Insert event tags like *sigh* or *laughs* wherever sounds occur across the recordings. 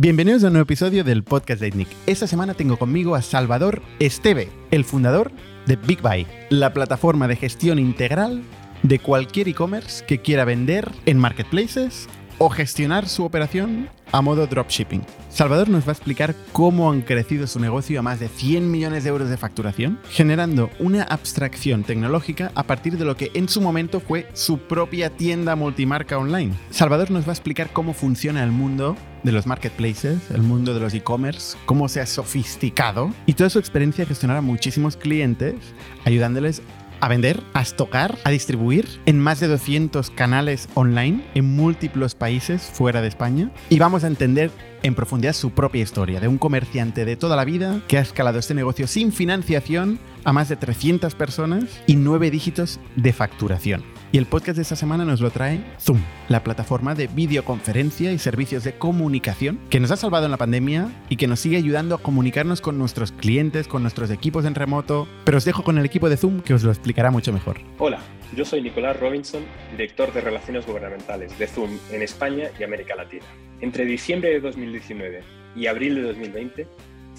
Bienvenidos a un nuevo episodio del podcast de Nick. Esta semana tengo conmigo a Salvador Esteve, el fundador de Big Buy, la plataforma de gestión integral de cualquier e-commerce que quiera vender en marketplaces o gestionar su operación a modo dropshipping. Salvador nos va a explicar cómo han crecido su negocio a más de 100 millones de euros de facturación, generando una abstracción tecnológica a partir de lo que en su momento fue su propia tienda multimarca online. Salvador nos va a explicar cómo funciona el mundo de los marketplaces, el mundo de los e-commerce, cómo se ha sofisticado y toda su experiencia de gestionar a muchísimos clientes, ayudándoles a vender, a estocar, a distribuir en más de 200 canales online en múltiples países fuera de España. Y vamos a entender en profundidad su propia historia de un comerciante de toda la vida que ha escalado este negocio sin financiación a más de 300 personas y 9 dígitos de facturación. Y el podcast de esta semana nos lo trae Zoom, la plataforma de videoconferencia y servicios de comunicación que nos ha salvado en la pandemia y que nos sigue ayudando a comunicarnos con nuestros clientes, con nuestros equipos en remoto. Pero os dejo con el equipo de Zoom que os lo explicará mucho mejor. Hola, yo soy Nicolás Robinson, director de Relaciones Gubernamentales de Zoom en España y América Latina. Entre diciembre de 2019 y abril de 2020,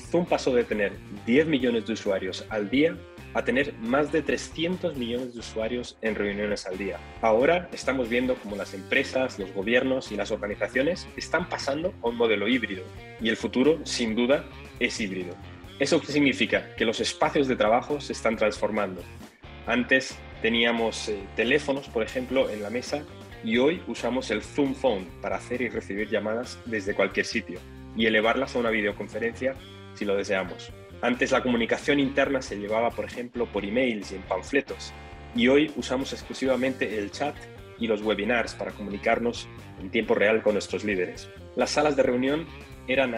Zoom pasó de tener 10 millones de usuarios al día a tener más de 300 millones de usuarios en reuniones al día. Ahora estamos viendo cómo las empresas, los gobiernos y las organizaciones están pasando a un modelo híbrido y el futuro, sin duda, es híbrido. ¿Eso significa? Que los espacios de trabajo se están transformando. Antes teníamos eh, teléfonos, por ejemplo, en la mesa y hoy usamos el Zoom Phone para hacer y recibir llamadas desde cualquier sitio y elevarlas a una videoconferencia si lo deseamos. Antes la comunicación interna se llevaba, por ejemplo, por emails y en panfletos, y hoy usamos exclusivamente el chat y los webinars para comunicarnos en tiempo real con nuestros líderes. Las salas de reunión eran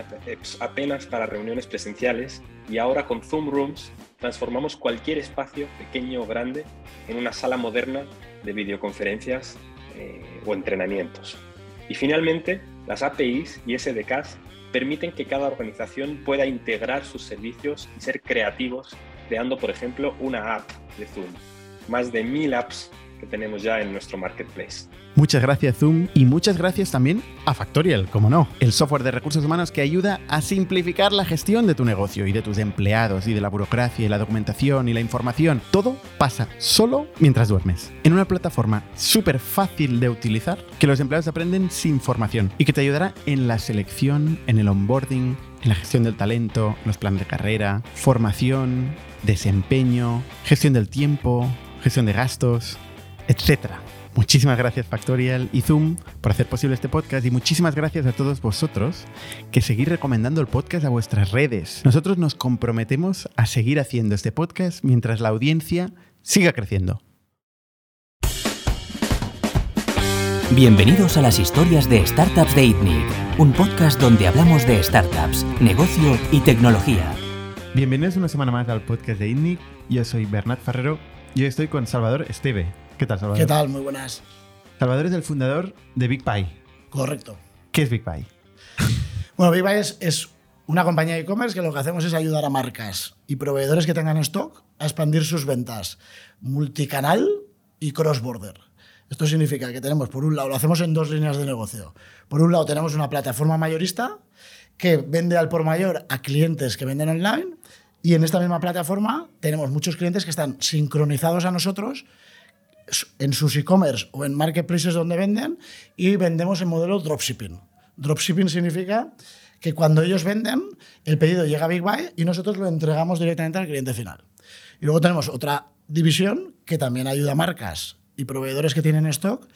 apenas para reuniones presenciales y ahora con Zoom Rooms transformamos cualquier espacio, pequeño o grande, en una sala moderna de videoconferencias eh, o entrenamientos. Y finalmente, las APIs y SDKs permiten que cada organización pueda integrar sus servicios y ser creativos, creando, por ejemplo, una app de Zoom. Más de mil apps que tenemos ya en nuestro marketplace. Muchas gracias Zoom y muchas gracias también a Factorial, como no, el software de recursos humanos que ayuda a simplificar la gestión de tu negocio y de tus empleados y de la burocracia y la documentación y la información. Todo pasa solo mientras duermes, en una plataforma súper fácil de utilizar que los empleados aprenden sin formación y que te ayudará en la selección, en el onboarding, en la gestión del talento, los planes de carrera, formación, desempeño, gestión del tiempo, gestión de gastos etcétera. Muchísimas gracias Factorial y Zoom por hacer posible este podcast y muchísimas gracias a todos vosotros que seguís recomendando el podcast a vuestras redes. Nosotros nos comprometemos a seguir haciendo este podcast mientras la audiencia siga creciendo. Bienvenidos a las historias de Startups de ITNIC, un podcast donde hablamos de startups, negocio y tecnología. Bienvenidos una semana más al podcast de ITNIC. Yo soy Bernat Ferrero y hoy estoy con Salvador Esteve. ¿Qué tal, Salvador? ¿Qué tal? Muy buenas. Salvador es el fundador de Big Pie. Correcto. ¿Qué es Big Pie? *laughs* Bueno, Big Pie es, una compañía de e-commerce que lo que hacemos es ayudar a marcas y proveedores que tengan stock a expandir sus ventas multicanal y cross-border. Esto significa que tenemos, por un lado, lo hacemos en dos líneas de negocio. Por un lado, tenemos una plataforma mayorista que vende al por mayor a clientes que venden online y en esta misma plataforma tenemos muchos clientes que están sincronizados a nosotros en sus e-commerce o en marketplaces donde venden y vendemos en modelo dropshipping. Dropshipping significa que cuando ellos venden, el pedido llega a Big Buy y nosotros lo entregamos directamente al cliente final. Y luego tenemos otra división que también ayuda a marcas y proveedores que tienen stock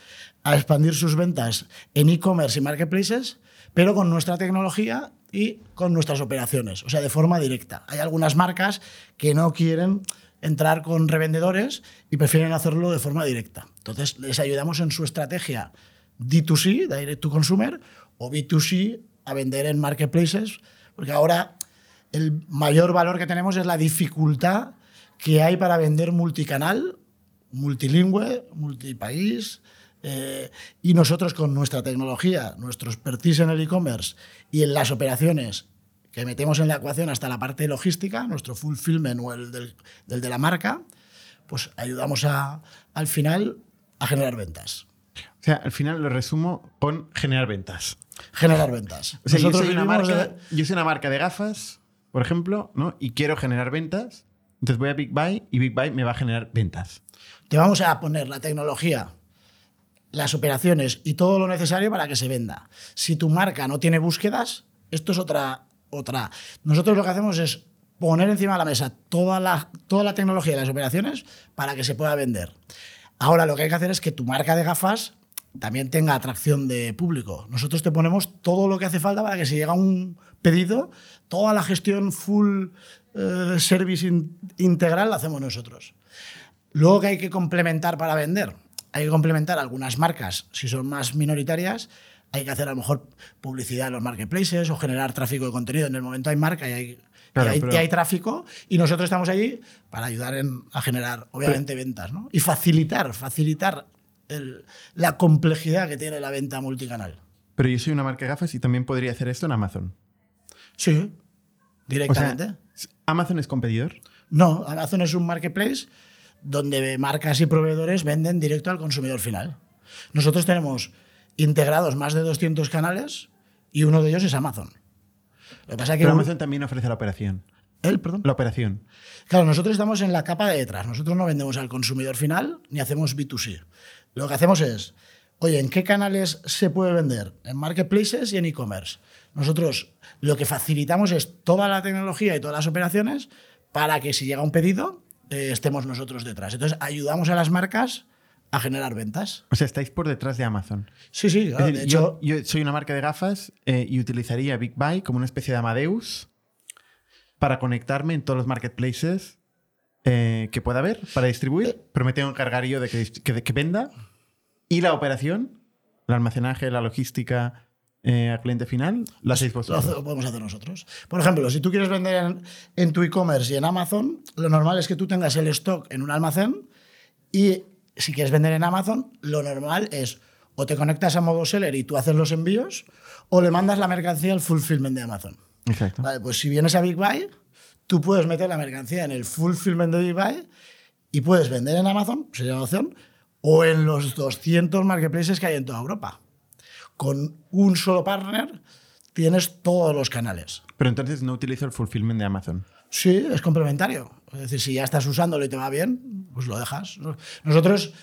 a expandir sus ventas en e-commerce y marketplaces, pero con nuestra tecnología y con nuestras operaciones, o sea, de forma directa. Hay algunas marcas que no quieren entrar con revendedores y prefieren hacerlo de forma directa. Entonces, les ayudamos en su estrategia D2C, Direct to Consumer, o B2C, a vender en marketplaces, porque ahora el mayor valor que tenemos es la dificultad que hay para vender multicanal, multilingüe, multipaís, eh, y nosotros con nuestra tecnología, nuestro expertise en el e-commerce y en las operaciones que metemos en la ecuación hasta la parte logística, nuestro fulfillment o el del, de la marca, pues ayudamos a, al final a generar ventas. O sea, al final lo resumo con generar ventas. Generar ventas. O sea, yo soy, una marca, de- yo soy una marca de gafas, por ejemplo, ¿no? y quiero generar ventas. Entonces voy a Big Buy y Big Buy me va a generar ventas. Te vamos a poner la tecnología, las operaciones y todo lo necesario para que se venda. Si tu marca no tiene búsquedas, esto es otra. Otra. Nosotros lo que hacemos es poner encima de la mesa toda la, toda la tecnología y las operaciones para que se pueda vender. Ahora lo que hay que hacer es que tu marca de gafas también tenga atracción de público. Nosotros te ponemos todo lo que hace falta para que si llega un pedido, toda la gestión full eh, service in- integral la hacemos nosotros. Luego que hay que complementar para vender, hay que complementar algunas marcas, si son más minoritarias, hay que hacer a lo mejor publicidad en los marketplaces o generar tráfico de contenido. En el momento hay marca y hay, Claro, y hay, pero- y hay tráfico y nosotros estamos allí para ayudar en- a generar, obviamente, ventas ¿no? y facilitar, facilitar el- la complejidad que tiene la venta multicanal. Pero yo soy una marca de gafas y también podría hacer esto en Amazon. Sí, O sea, directamente. ¿Amazon es competidor? No, Amazon es un marketplace donde marcas y proveedores venden directo al consumidor final. Nosotros tenemos integrados más de 200 canales y uno de ellos es Amazon. Lo que pasa es que Pero Amazon también ofrece la operación. él, perdón. La operación. Claro, nosotros estamos en la capa de detrás. Nosotros no vendemos al consumidor final ni hacemos B2C. Lo que hacemos es, oye, ¿en qué canales se puede vender? En marketplaces y en e-commerce. Nosotros lo que facilitamos es toda la tecnología y todas las operaciones para que si llega un pedido, eh, estemos nosotros detrás. Entonces, ayudamos a las marcas a generar ventas. O sea, estáis por detrás de Amazon. Sí, sí, claro, decir, de hecho, yo, yo soy una marca de gafas eh, y utilizaría Big Buy como una especie de Amadeus para conectarme en todos los marketplaces eh, que pueda haber para distribuir. Pero me tengo que encargar yo de que, que- que venda. Y la operación, el almacenaje, la logística eh, al cliente final, lo hacéis vosotros. lo podemos hacer nosotros. Por ejemplo, si tú quieres vender en, en tu e-commerce y en Amazon, lo normal es que tú tengas el stock en un almacén y si quieres vender en Amazon, lo normal es o te conectas a modo seller y tú haces los envíos o le mandas la mercancía al fulfillment de Amazon. Exacto. Vale, pues si vienes a Big Buy, tú puedes meter la mercancía en el fulfillment de Big Buy y puedes vender en Amazon, sería la opción, o en los 200 marketplaces que hay en toda Europa. Con un solo partner tienes todos los canales. Pero entonces no utilizo el fulfillment de Amazon. Sí, es complementario. Es decir, si ya estás usándolo y te va bien, pues lo dejas. Nosotros,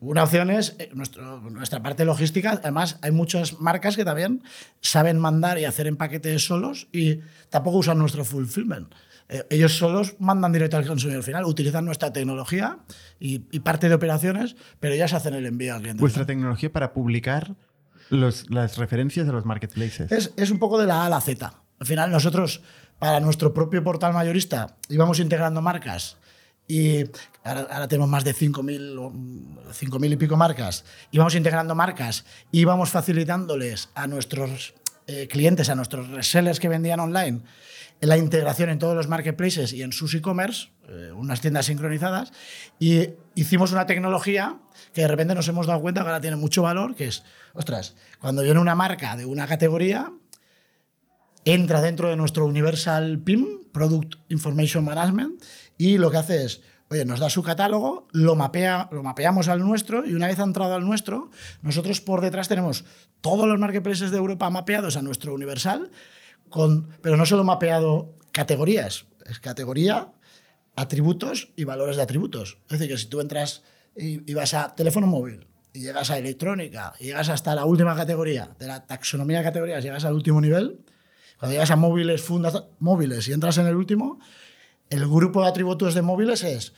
una opción es eh, nuestro- nuestra parte logística. Además, hay muchas marcas que también saben mandar y hacer en paquetes solos y tampoco usan nuestro fulfillment. Eh, ellos solos mandan directo al consumidor final, utilizan nuestra tecnología y, y parte de operaciones, pero ellas hacen el envío al cliente. Vuestra tecnología para publicar los- las referencias de los marketplaces. Es, es un poco de la A a la Z. Al final, nosotros, para nuestro propio portal mayorista, íbamos integrando marcas y ahora, tenemos más de 5.000 o, mm, 5.000 y pico marcas. Íbamos integrando marcas, íbamos facilitándoles a nuestros eh, clientes, a nuestros resellers que vendían online, la integración en todos los marketplaces y en sus e-commerce, eh, unas tiendas sincronizadas, y hicimos una tecnología que de repente nos hemos dado cuenta que ahora tiene mucho valor, que es, ostras, cuando viene una marca de una categoría, entra dentro de nuestro Universal PIM, Product Information Management, y lo que hace es, oye, nos da su catálogo, lo, mapea, lo mapeamos al nuestro, y una vez entrado al nuestro, nosotros por detrás tenemos todos los marketplaces de Europa mapeados a nuestro Universal, con, pero no solo mapeado categorías, es categoría, atributos y valores de atributos. Es decir, que si tú entras y, y vas a teléfono móvil y llegas a electrónica y llegas hasta la última categoría, de la taxonomía de categorías, llegas al último nivel, cuando llegas a móviles, fundas móviles y entras en el último, el grupo de atributos de móviles es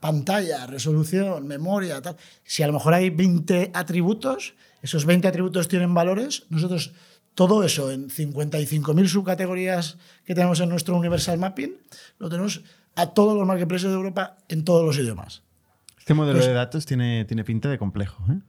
pantalla, resolución, memoria, tal. Si a lo mejor hay 20 atributos, esos 20 atributos tienen valores, nosotros todo eso en 55.000 subcategorías que tenemos en nuestro Universal Mapping, lo tenemos a todos los marketplaces de Europa en todos los idiomas. Este modelo Pues- de datos tiene, tiene pinta de complejo. ¿eh?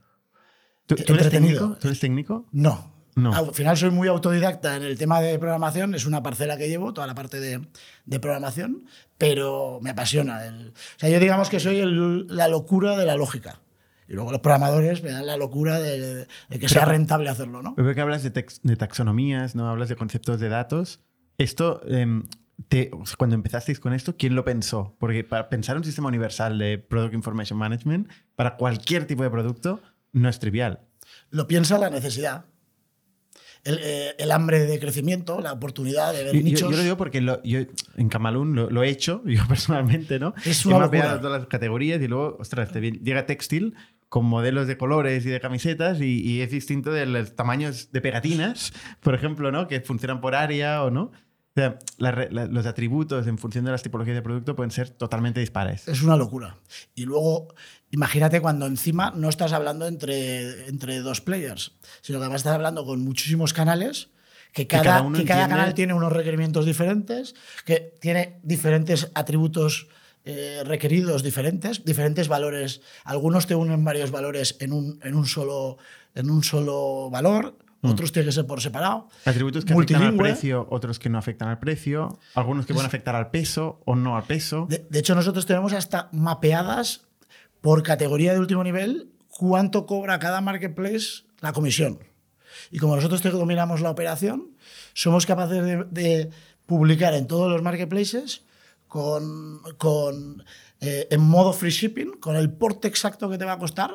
¿Tú, tú eres Entretenido. técnico? ¿Tú eres técnico? No. No. Al final soy muy autodidacta en el tema de programación, es una parcela que llevo, toda la parte de, de programación, pero me apasiona. El, o sea, yo digamos que soy el- la locura de la lógica. Y luego los programadores me dan la locura de, de que sea rentable hacerlo, ¿no? Veo que hablas de, tex- de taxonomías, ¿no? Hablas de conceptos de datos. Esto, em, te- o sea, cuando empezasteis con esto, ¿quién lo pensó? Porque para pensar un sistema universal de Product Information Management para cualquier tipo de producto no es trivial. Lo piensa la necesidad. El, eh, el hambre de crecimiento, la oportunidad de ver Yo, yo- nichos. yo lo digo porque lo- yo en Camalún lo, lo he hecho, *laughs* yo personalmente, ¿no? Es He una locura. todas las categorías y luego, ostras, te llega textil con modelos de colores y de camisetas y, y es distinto de los tamaños de pegatinas, *laughs* por ejemplo, ¿no? Que funcionan por área o no. O sea, la la- los atributos en función de las tipologías de producto pueden ser totalmente dispares. Es una locura. Y luego, imagínate cuando encima no estás hablando entre, entre dos players, sino que además estás hablando con muchísimos canales, que cada, que cada canal tiene unos requerimientos diferentes, que tiene diferentes atributos eh, requeridos diferentes, diferentes valores. Algunos te unen varios valores en un, en un, solo, en un solo valor, otros tienen que ser por separado. Atributos que afectan al Multilingüe. precio, otros que no afectan al precio, algunos que pueden afectar al peso o no al peso. De, de hecho, nosotros tenemos hasta mapeadas por categoría de último nivel cuánto cobra cada marketplace la comisión. Y como nosotros te dominamos la operación, somos capaces de, publicar en todos los marketplaces con, con, eh, en modo free shipping, con el porte exacto que te va a costar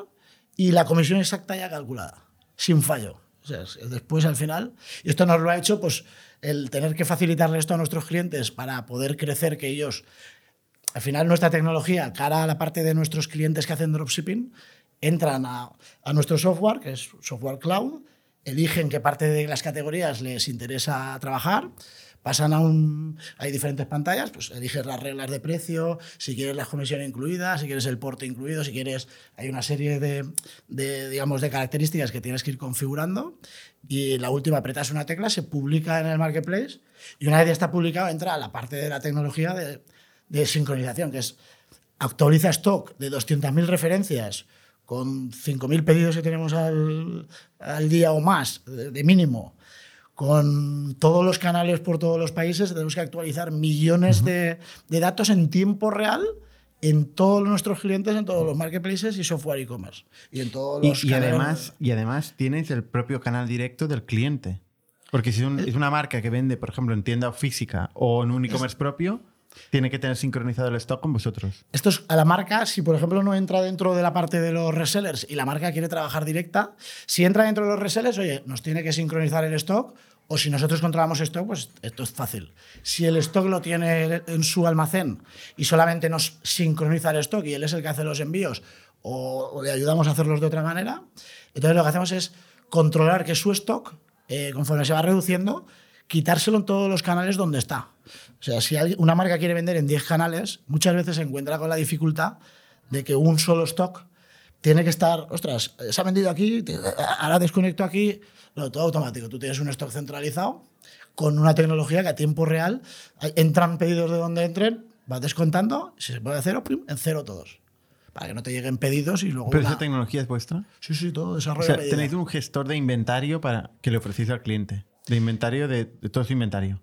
y la comisión exacta ya calculada, sin fallo. O sea, es- después, al final, y esto nos lo ha hecho pues, el tener que facilitarle esto a nuestros clientes para poder crecer, que ellos al final nuestra tecnología, cara a la parte de nuestros clientes que hacen dropshipping, entran a, a nuestro software, que es software cloud, eligen qué parte de las categorías les interesa trabajar, pasan a un... Hay diferentes pantallas, pues eliges las reglas de precio, si quieres la comisión incluida, si quieres el porte incluido, si quieres... Hay una serie de, de, digamos, de características que tienes que ir configurando y la última apretas una tecla, se publica en el marketplace y una vez ya está publicado entra a la parte de la tecnología de, de sincronización, que es actualiza stock de 200.000 referencias con 5.000 pedidos que tenemos al, al día o más, de, de mínimo, con todos los canales por todos los países, tenemos que actualizar millones de, de datos en tiempo real en todos nuestros clientes, en todos los marketplaces y software e-commerce. Y en todos los Y, y además, y además tienes el propio canal directo del cliente. Porque si es, un- es una marca que vende, por ejemplo, en tienda física o en un e-commerce propio, tiene que tener sincronizado el stock con vosotros. Esto es a la marca, si por ejemplo no entra dentro de la parte de los resellers y la marca quiere trabajar directa, si entra dentro de los resellers, oye, nos tiene que sincronizar el stock o si nosotros controlamos stock, pues esto es fácil. Si el stock lo tiene en su almacén y solamente nos sincroniza el stock y él es el que hace los envíos o, le ayudamos a hacerlos de otra manera, entonces lo que hacemos es controlar que su stock, eh, conforme se va reduciendo, quitárselo en todos los canales donde está. O sea, si una marca quiere vender en 10 canales, muchas veces se encuentra con la dificultad de que un solo stock tiene que estar, ostras, eh, se ha vendido aquí, te- ahora desconecto aquí, no, todo automático. Tú tienes un stock centralizado con una tecnología que a tiempo real entran pedidos de donde entren, vas descontando, si se puede hacer cero, plim, en cero todos. Para que no te lleguen pedidos y luego. Pero una- esa tecnología es vuestra. Sí, sí, todo O desarrollo. sea, a medida. tenéis un gestor de inventario para que le ofrecéis al cliente. De inventario de, de todo su inventario.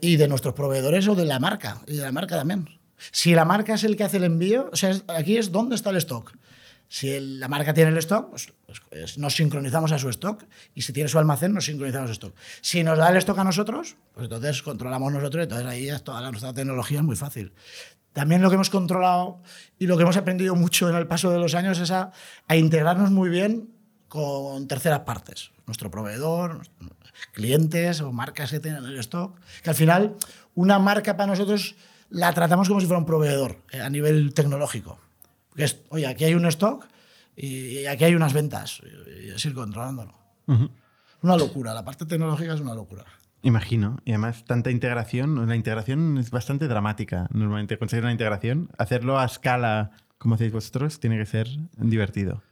Y de nuestros proveedores o de la marca, y de la marca también. Si la marca es el que hace el envío, o sea, aquí es dónde está el stock. Si el- la marca tiene el stock, pues, pues, pues nos sincronizamos a su stock. Y si tiene su almacén, nos sincronizamos a su stock. Si nos da el stock a nosotros, pues entonces controlamos nosotros entonces ahí ya toda nuestra tecnología es muy fácil. También lo que hemos controlado y lo que hemos aprendido mucho en el paso de los años es a, a integrarnos muy bien con terceras partes. Nuestro proveedor, clientes o marcas que tienen el stock. Que al final, una marca para nosotros la tratamos como si fuera un proveedor eh, a nivel tecnológico. Porque es, oye, aquí hay un stock y, aquí hay unas ventas. Y, es ir controlándolo. Una locura. La parte tecnológica es una locura. Imagino. Y además, tanta integración. La integración es bastante dramática. Normalmente, conseguir una integración, hacerlo a escala como hacéis vosotros, tiene que ser divertido.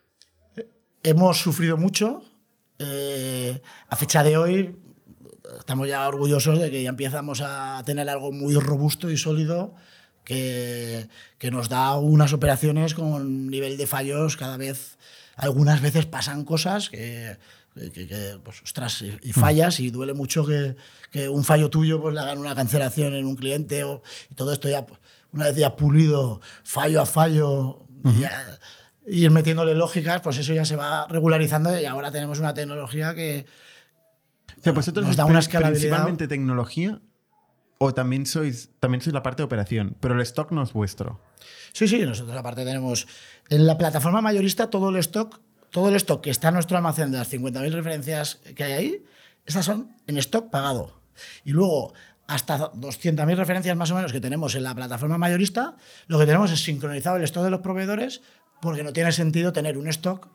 Hemos sufrido mucho. Eh, a fecha de hoy estamos ya orgullosos de que ya empezamos a tener algo muy robusto y sólido que, que nos da unas operaciones con nivel de fallos cada vez. Algunas veces pasan cosas que, que- que- pues, ostras, y, y fallas y duele mucho que, que un fallo tuyo pues, le hagan una cancelación en un cliente o, y todo esto ya, pues, una vez ya pulido, fallo a fallo, ya, ir metiéndole lógicas, pues eso ya se va regularizando y ahora tenemos una tecnología que, O sea, vosotros Nos da una escalabilidad. principalmente tecnología o también sois, también sois la parte de operación, pero el stock no es vuestro. Sí, sí, nosotros aparte tenemos en la plataforma mayorista todo el stock todo el stock que está en nuestro almacén de las 50.000 referencias que hay ahí, estas son en stock pagado. Y luego, hasta 200.000 referencias más o menos que tenemos en la plataforma mayorista, lo que tenemos es sincronizado el stock de los proveedores porque no tiene sentido tener un stock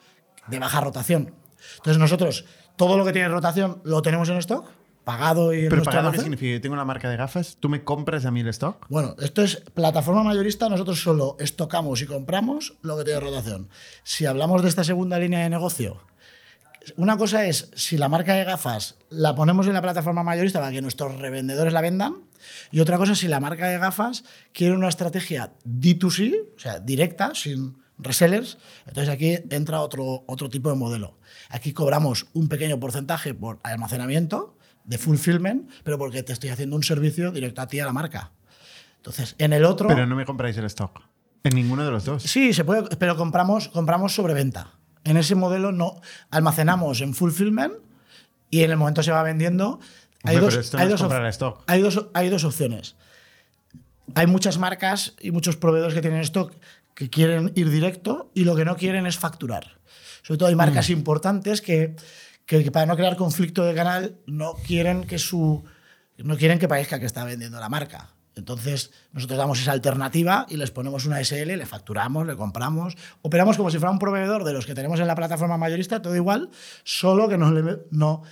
de baja rotación. Entonces nosotros, todo lo que tiene rotación lo tenemos en stock, pagado y en Pero pagado, ¿qué significa? Yo tengo una marca de gafas, ¿tú me compras a mí el stock? Bueno, esto es plataforma mayorista, nosotros solo estocamos y compramos lo que tiene rotación. Si hablamos de esta segunda línea de negocio, una cosa es si la marca de gafas la ponemos en la plataforma mayorista para que nuestros revendedores la vendan, y otra cosa es si la marca de gafas quiere una estrategia D2C, o sea, directa, sin resellers, entonces aquí entra otro, otro tipo de modelo. Aquí cobramos un pequeño porcentaje por almacenamiento de fulfillment, pero porque te estoy haciendo un servicio directo a ti a la marca. Entonces, en el otro... Pero no me compráis el stock. En ninguno de los dos. Sí, se puede, pero compramos, compramos sobre venta. En ese modelo no almacenamos en fulfillment y en el momento se va vendiendo. Hay Hombre, dos, no hay dos stock. hay dos- hay dos opciones. Hay muchas marcas y muchos proveedores que tienen stock que quieren ir directo y lo que no quieren es facturar. Sobre todo hay Mm. marcas importantes que, que- que para no crear conflicto de canal no quieren que su no quieren que parezca que está vendiendo la marca. Entonces, nosotros damos esa alternativa y les ponemos una SL, le facturamos, le compramos, operamos como si fuera un proveedor de los que tenemos en la plataforma mayorista, todo igual, solo que no, no,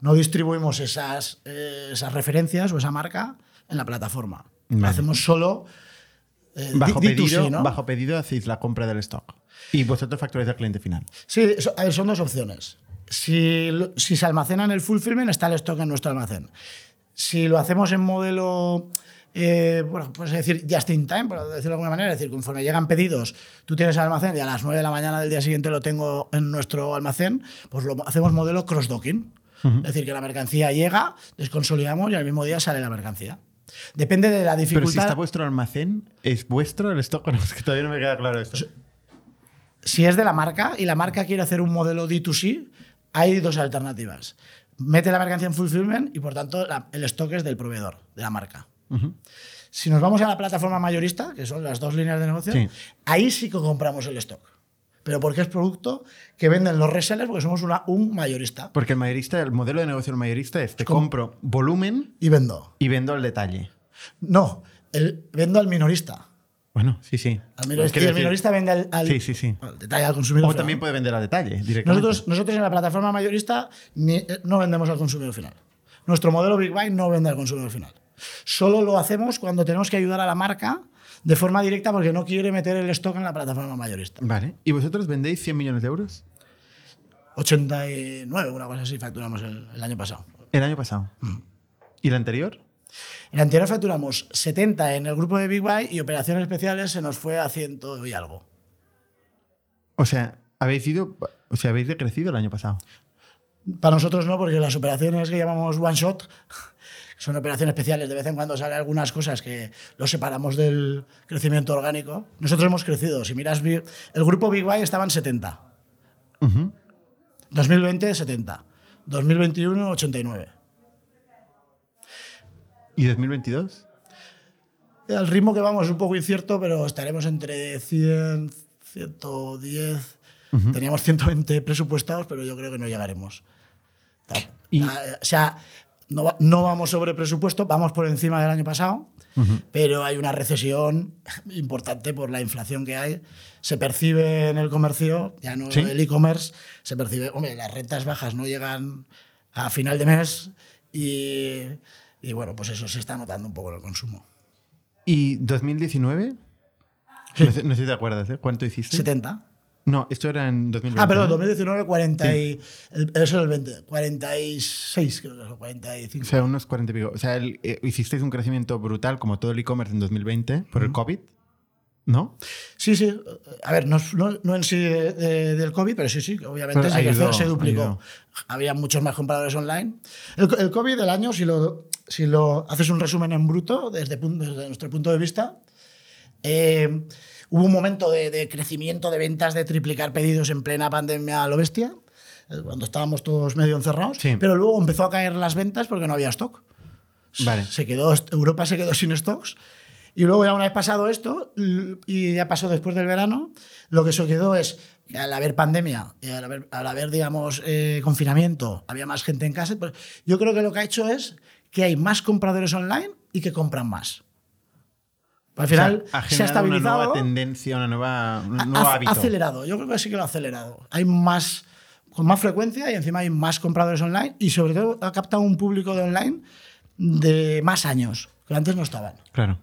no distribuimos esas, eh, esas referencias o esa marca en la plataforma. Vale. Hacemos solo eh, Bajo D- D2C, pedido, ¿no? bajo pedido hacéis la compra del stock. Y vosotros facturáis al cliente final. Sí, son dos opciones. Si, si se almacena en el fulfillment, está el stock en nuestro almacén. Si lo hacemos en modelo, eh, bueno, pues decir, just in time, por decirlo de alguna manera, es decir, conforme llegan pedidos, tú tienes el almacén y a las 9 de la mañana del día siguiente lo tengo en nuestro almacén, pues lo hacemos modelo cross-docking. Es decir, que la mercancía llega, desconsolidamos y al mismo día sale la mercancía. Depende de la Pero si dificultad. está vuestro almacén, ¿es vuestro el stock *laughs* no? Es que todavía no me queda claro esto. si es de la marca y la marca quiere hacer un modelo D2C, hay dos alternativas. Mete la mercancía en fulfillment y por tanto la- el stock es del proveedor, de la marca. Si nos vamos a la plataforma mayorista, que son las dos líneas de negocio, Sí. ahí sí que compramos el stock. Pero porque es producto que venden los resellers porque somos una- un mayorista. Porque el mayorista, el modelo de negocio del mayorista es te compro volumen Y vendo. y vendo el detalle. No, el, vendo al minorista. Bueno, sí, sí. Al minorista el minorista vende al, al- Sí, sí, sí. al detalle, al consumidor. O final. también puede vender al detalle directamente. Nosotros, nosotros en la plataforma mayorista ni- eh, no vendemos al consumidor final. Nuestro modelo Big Buy no vende al consumidor final. Solo lo hacemos cuando tenemos que ayudar a la marca de forma directa porque no quiere meter el stock en la plataforma mayorista. Vale. ¿Y vosotros vendéis 100 millones de euros? 89, una cosa así, facturamos el, el año pasado. El año pasado. Mm. ¿Y el anterior? El anterior facturamos 70 en el grupo de Big Buy y operaciones especiales se nos fue a 100 y algo. O sea, habéis ido, o sea, habéis decrecido el año pasado. Para nosotros no, porque las operaciones que llamamos one shot son operaciones especiales. De vez en cuando salen algunas cosas que los separamos del crecimiento orgánico. Nosotros hemos crecido. Si miras, el grupo Big Buy estaba en 70. 2020, 70. 2021, 89. ¿Y 2022? El ritmo que vamos es un poco incierto, pero estaremos entre 100, 110. Teníamos 120 presupuestados, pero yo creo que no llegaremos. Y- O sea, no, no vamos sobre presupuesto, vamos por encima del año pasado, pero hay una recesión importante por la inflación que hay. Se percibe en el comercio, ya no Sí. el e-commerce, se percibe, hombre, las rentas bajas no llegan a final de mes y, y bueno, pues eso se está notando un poco en el consumo. ¿Y 2019? Sí. No, sé, no sé si te acuerdas, ¿eh? ¿Cuánto hiciste? 70. No, esto era en 2020. Ah, perdón, ¿no? 2019, 40 y, el- eso es el 20, 46, creo que es, o 45. O sea, unos 40 y pico. O sea, el- eh, hicisteis un crecimiento brutal, como todo el e-commerce en 2020, por el COVID, ¿no? Sí, sí. A ver, no, no- no en sí de- de- del COVID, pero sí, sí, obviamente se, ayudó, se duplicó. ayudó. Había muchos más compradores online. El, el COVID del año, si lo, si lo haces un resumen en bruto, desde, desde nuestro punto de vista, eh, hubo un momento de, de crecimiento de ventas, de triplicar pedidos en plena pandemia a lo bestia, eh, cuando estábamos todos medio encerrados, Sí. pero luego empezó a caer las ventas porque no había stock. Vale. Se quedó, Europa se quedó sin stocks Y luego ya una vez pasado esto, y ya pasó después del verano, lo que se quedó es que al haber pandemia, y al haber, al haber, digamos, eh, confinamiento, había más gente en casa. Pues yo creo que lo que ha hecho es que hay más compradores online y que compran más. Al final O sea, ha se ha generado una estabilizado. nueva tendencia, una nueva, un Ha- nuevo ha, hábito. acelerado, yo creo que sí que lo ha acelerado. Hay más, con más frecuencia y encima hay más compradores online y sobre todo ha captado un público de online de más años, que antes no estaban. Claro.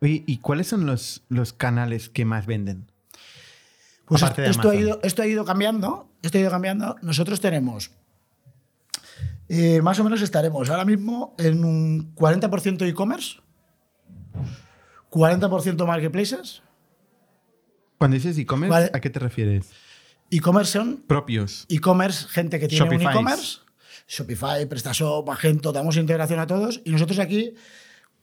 Oye, ¿y cuáles son los, los canales que más venden? Pues esto, ha ido, esto ha ido cambiando, esto ha ido cambiando. Nosotros tenemos, eh, más o menos estaremos ahora mismo en un 40% e-commerce, 40% marketplaces. Cuando dices e-commerce, Vale. ¿a qué te refieres? E-commerce son Propios. e-commerce, gente que tiene un e-commerce, Shopify, PrestaShop, Magento, damos integración a todos y nosotros aquí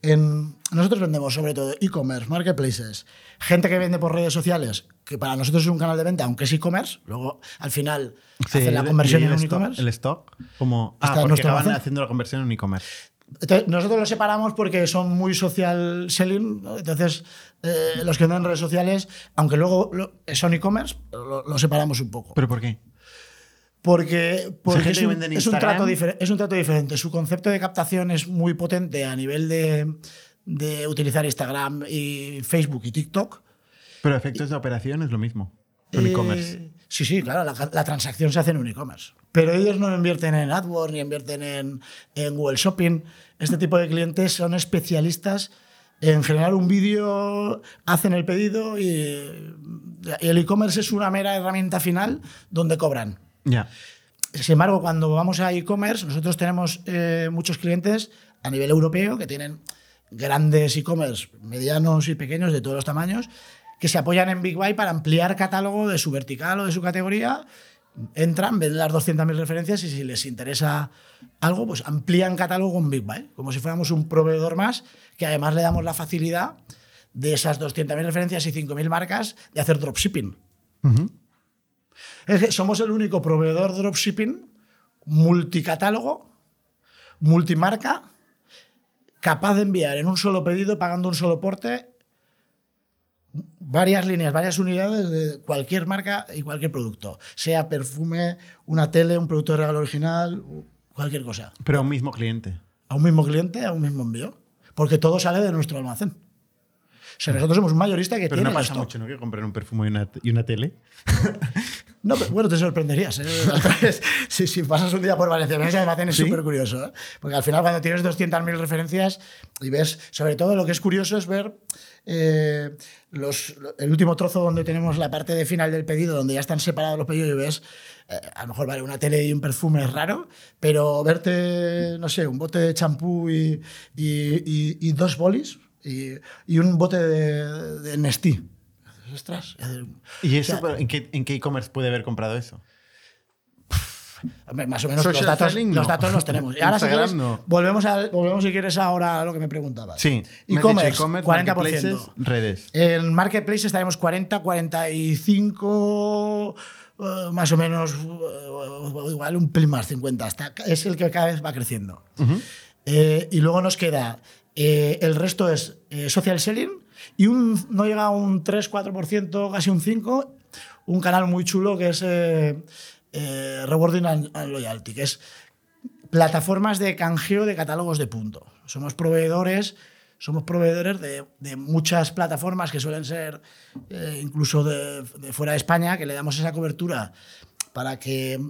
en, nosotros vendemos sobre todo e-commerce, marketplaces, gente que vende por redes sociales, que para nosotros es un canal de venta, aunque es e-commerce, luego al final Sí, hacen la conversión y en un e-commerce. El stock, como. Ah, porque acaban haciendo la conversión en un e-commerce. Entonces, nosotros lo separamos porque son muy social selling, ¿no? entonces eh, los que venden en redes sociales, aunque luego lo- son e-commerce, lo, lo separamos un poco. ¿Pero por qué? Porque, porque es, un, es un trato es un trato diferente. Su concepto de captación es muy potente a nivel de, de utilizar Instagram y Facebook y TikTok. Pero efectos de operación es lo mismo. Eh, e-commerce. Sí, sí, claro, la, la transacción se hace en un e-commerce. Pero ellos no invierten en AdWords ni invierten en, en Google Shopping. Este tipo de clientes son especialistas en generar un vídeo, hacen el pedido y, el e-commerce es una mera herramienta final donde cobran. Ya. Sin embargo, cuando vamos a e-commerce, nosotros tenemos eh, muchos clientes a nivel europeo que tienen grandes e-commerce, medianos y pequeños de todos los tamaños, que se apoyan en Big Buy para ampliar catálogo de su vertical o de su categoría. Entran, ven las 200.000 referencias y si les interesa algo, pues amplían catálogo con Big Buy, como si fuéramos un proveedor más, que además le damos la facilidad de esas 200.000 referencias y 5.000 marcas de hacer dropshipping. Es que somos el único proveedor de dropshipping multicatálogo, multimarca, capaz de enviar en un solo pedido, pagando un solo porte, varias líneas, varias unidades de cualquier marca y cualquier producto. Sea perfume, una tele, un producto de regalo original, cualquier cosa. Pero a un mismo cliente. A un mismo cliente, a un mismo envío. Porque todo sale de nuestro almacén. O sea, nosotros somos un mayorista que Pero tiene no pasa esto. mucho, ¿no? Que comprar un perfume y una, y una tele. *laughs* No, pero bueno, te sorprenderías. ¿eh? *laughs* si, si pasas un día por Valencia, ese almacén es ¿Sí? súper curioso. ¿eh? Porque al final, cuando tienes 200.000 referencias y ves, sobre todo lo que es curioso es ver eh, los, el último trozo donde tenemos la parte de final del pedido, donde ya están separados los pedidos y ves, eh, a lo mejor vale una tele y un perfume es raro, pero verte, no sé, un bote de champú y, y, y- y dos bolis y, y un bote de, de Nestí. Ostras. eh, ¿Y eso O sea, pero en qué en e-commerce puede haber comprado eso? Hombre, Más o menos los datos, los datos los tenemos. Y ahora, si Instagram, quieres, no. volvemos, a, volvemos, si quieres, ahora a lo que me preguntabas. Sí. E-commerce, dicho e-commerce, 40%. marketplaces, redes. En Marketplace estaremos 40, 45, eh, más o menos, eh, igual un pelín más, 50. Hasta, es el que cada vez va creciendo. Eh, y luego nos queda, eh, el resto es eh, social selling y no llega a un 3, 4%, casi un 5%, un canal muy chulo que es eh, Rewarding Loyalty, que es plataformas de canjeo de catálogos de punto. Somos proveedores, somos proveedores de, muchas plataformas que suelen ser incluso de fuera de España, que le damos esa cobertura para que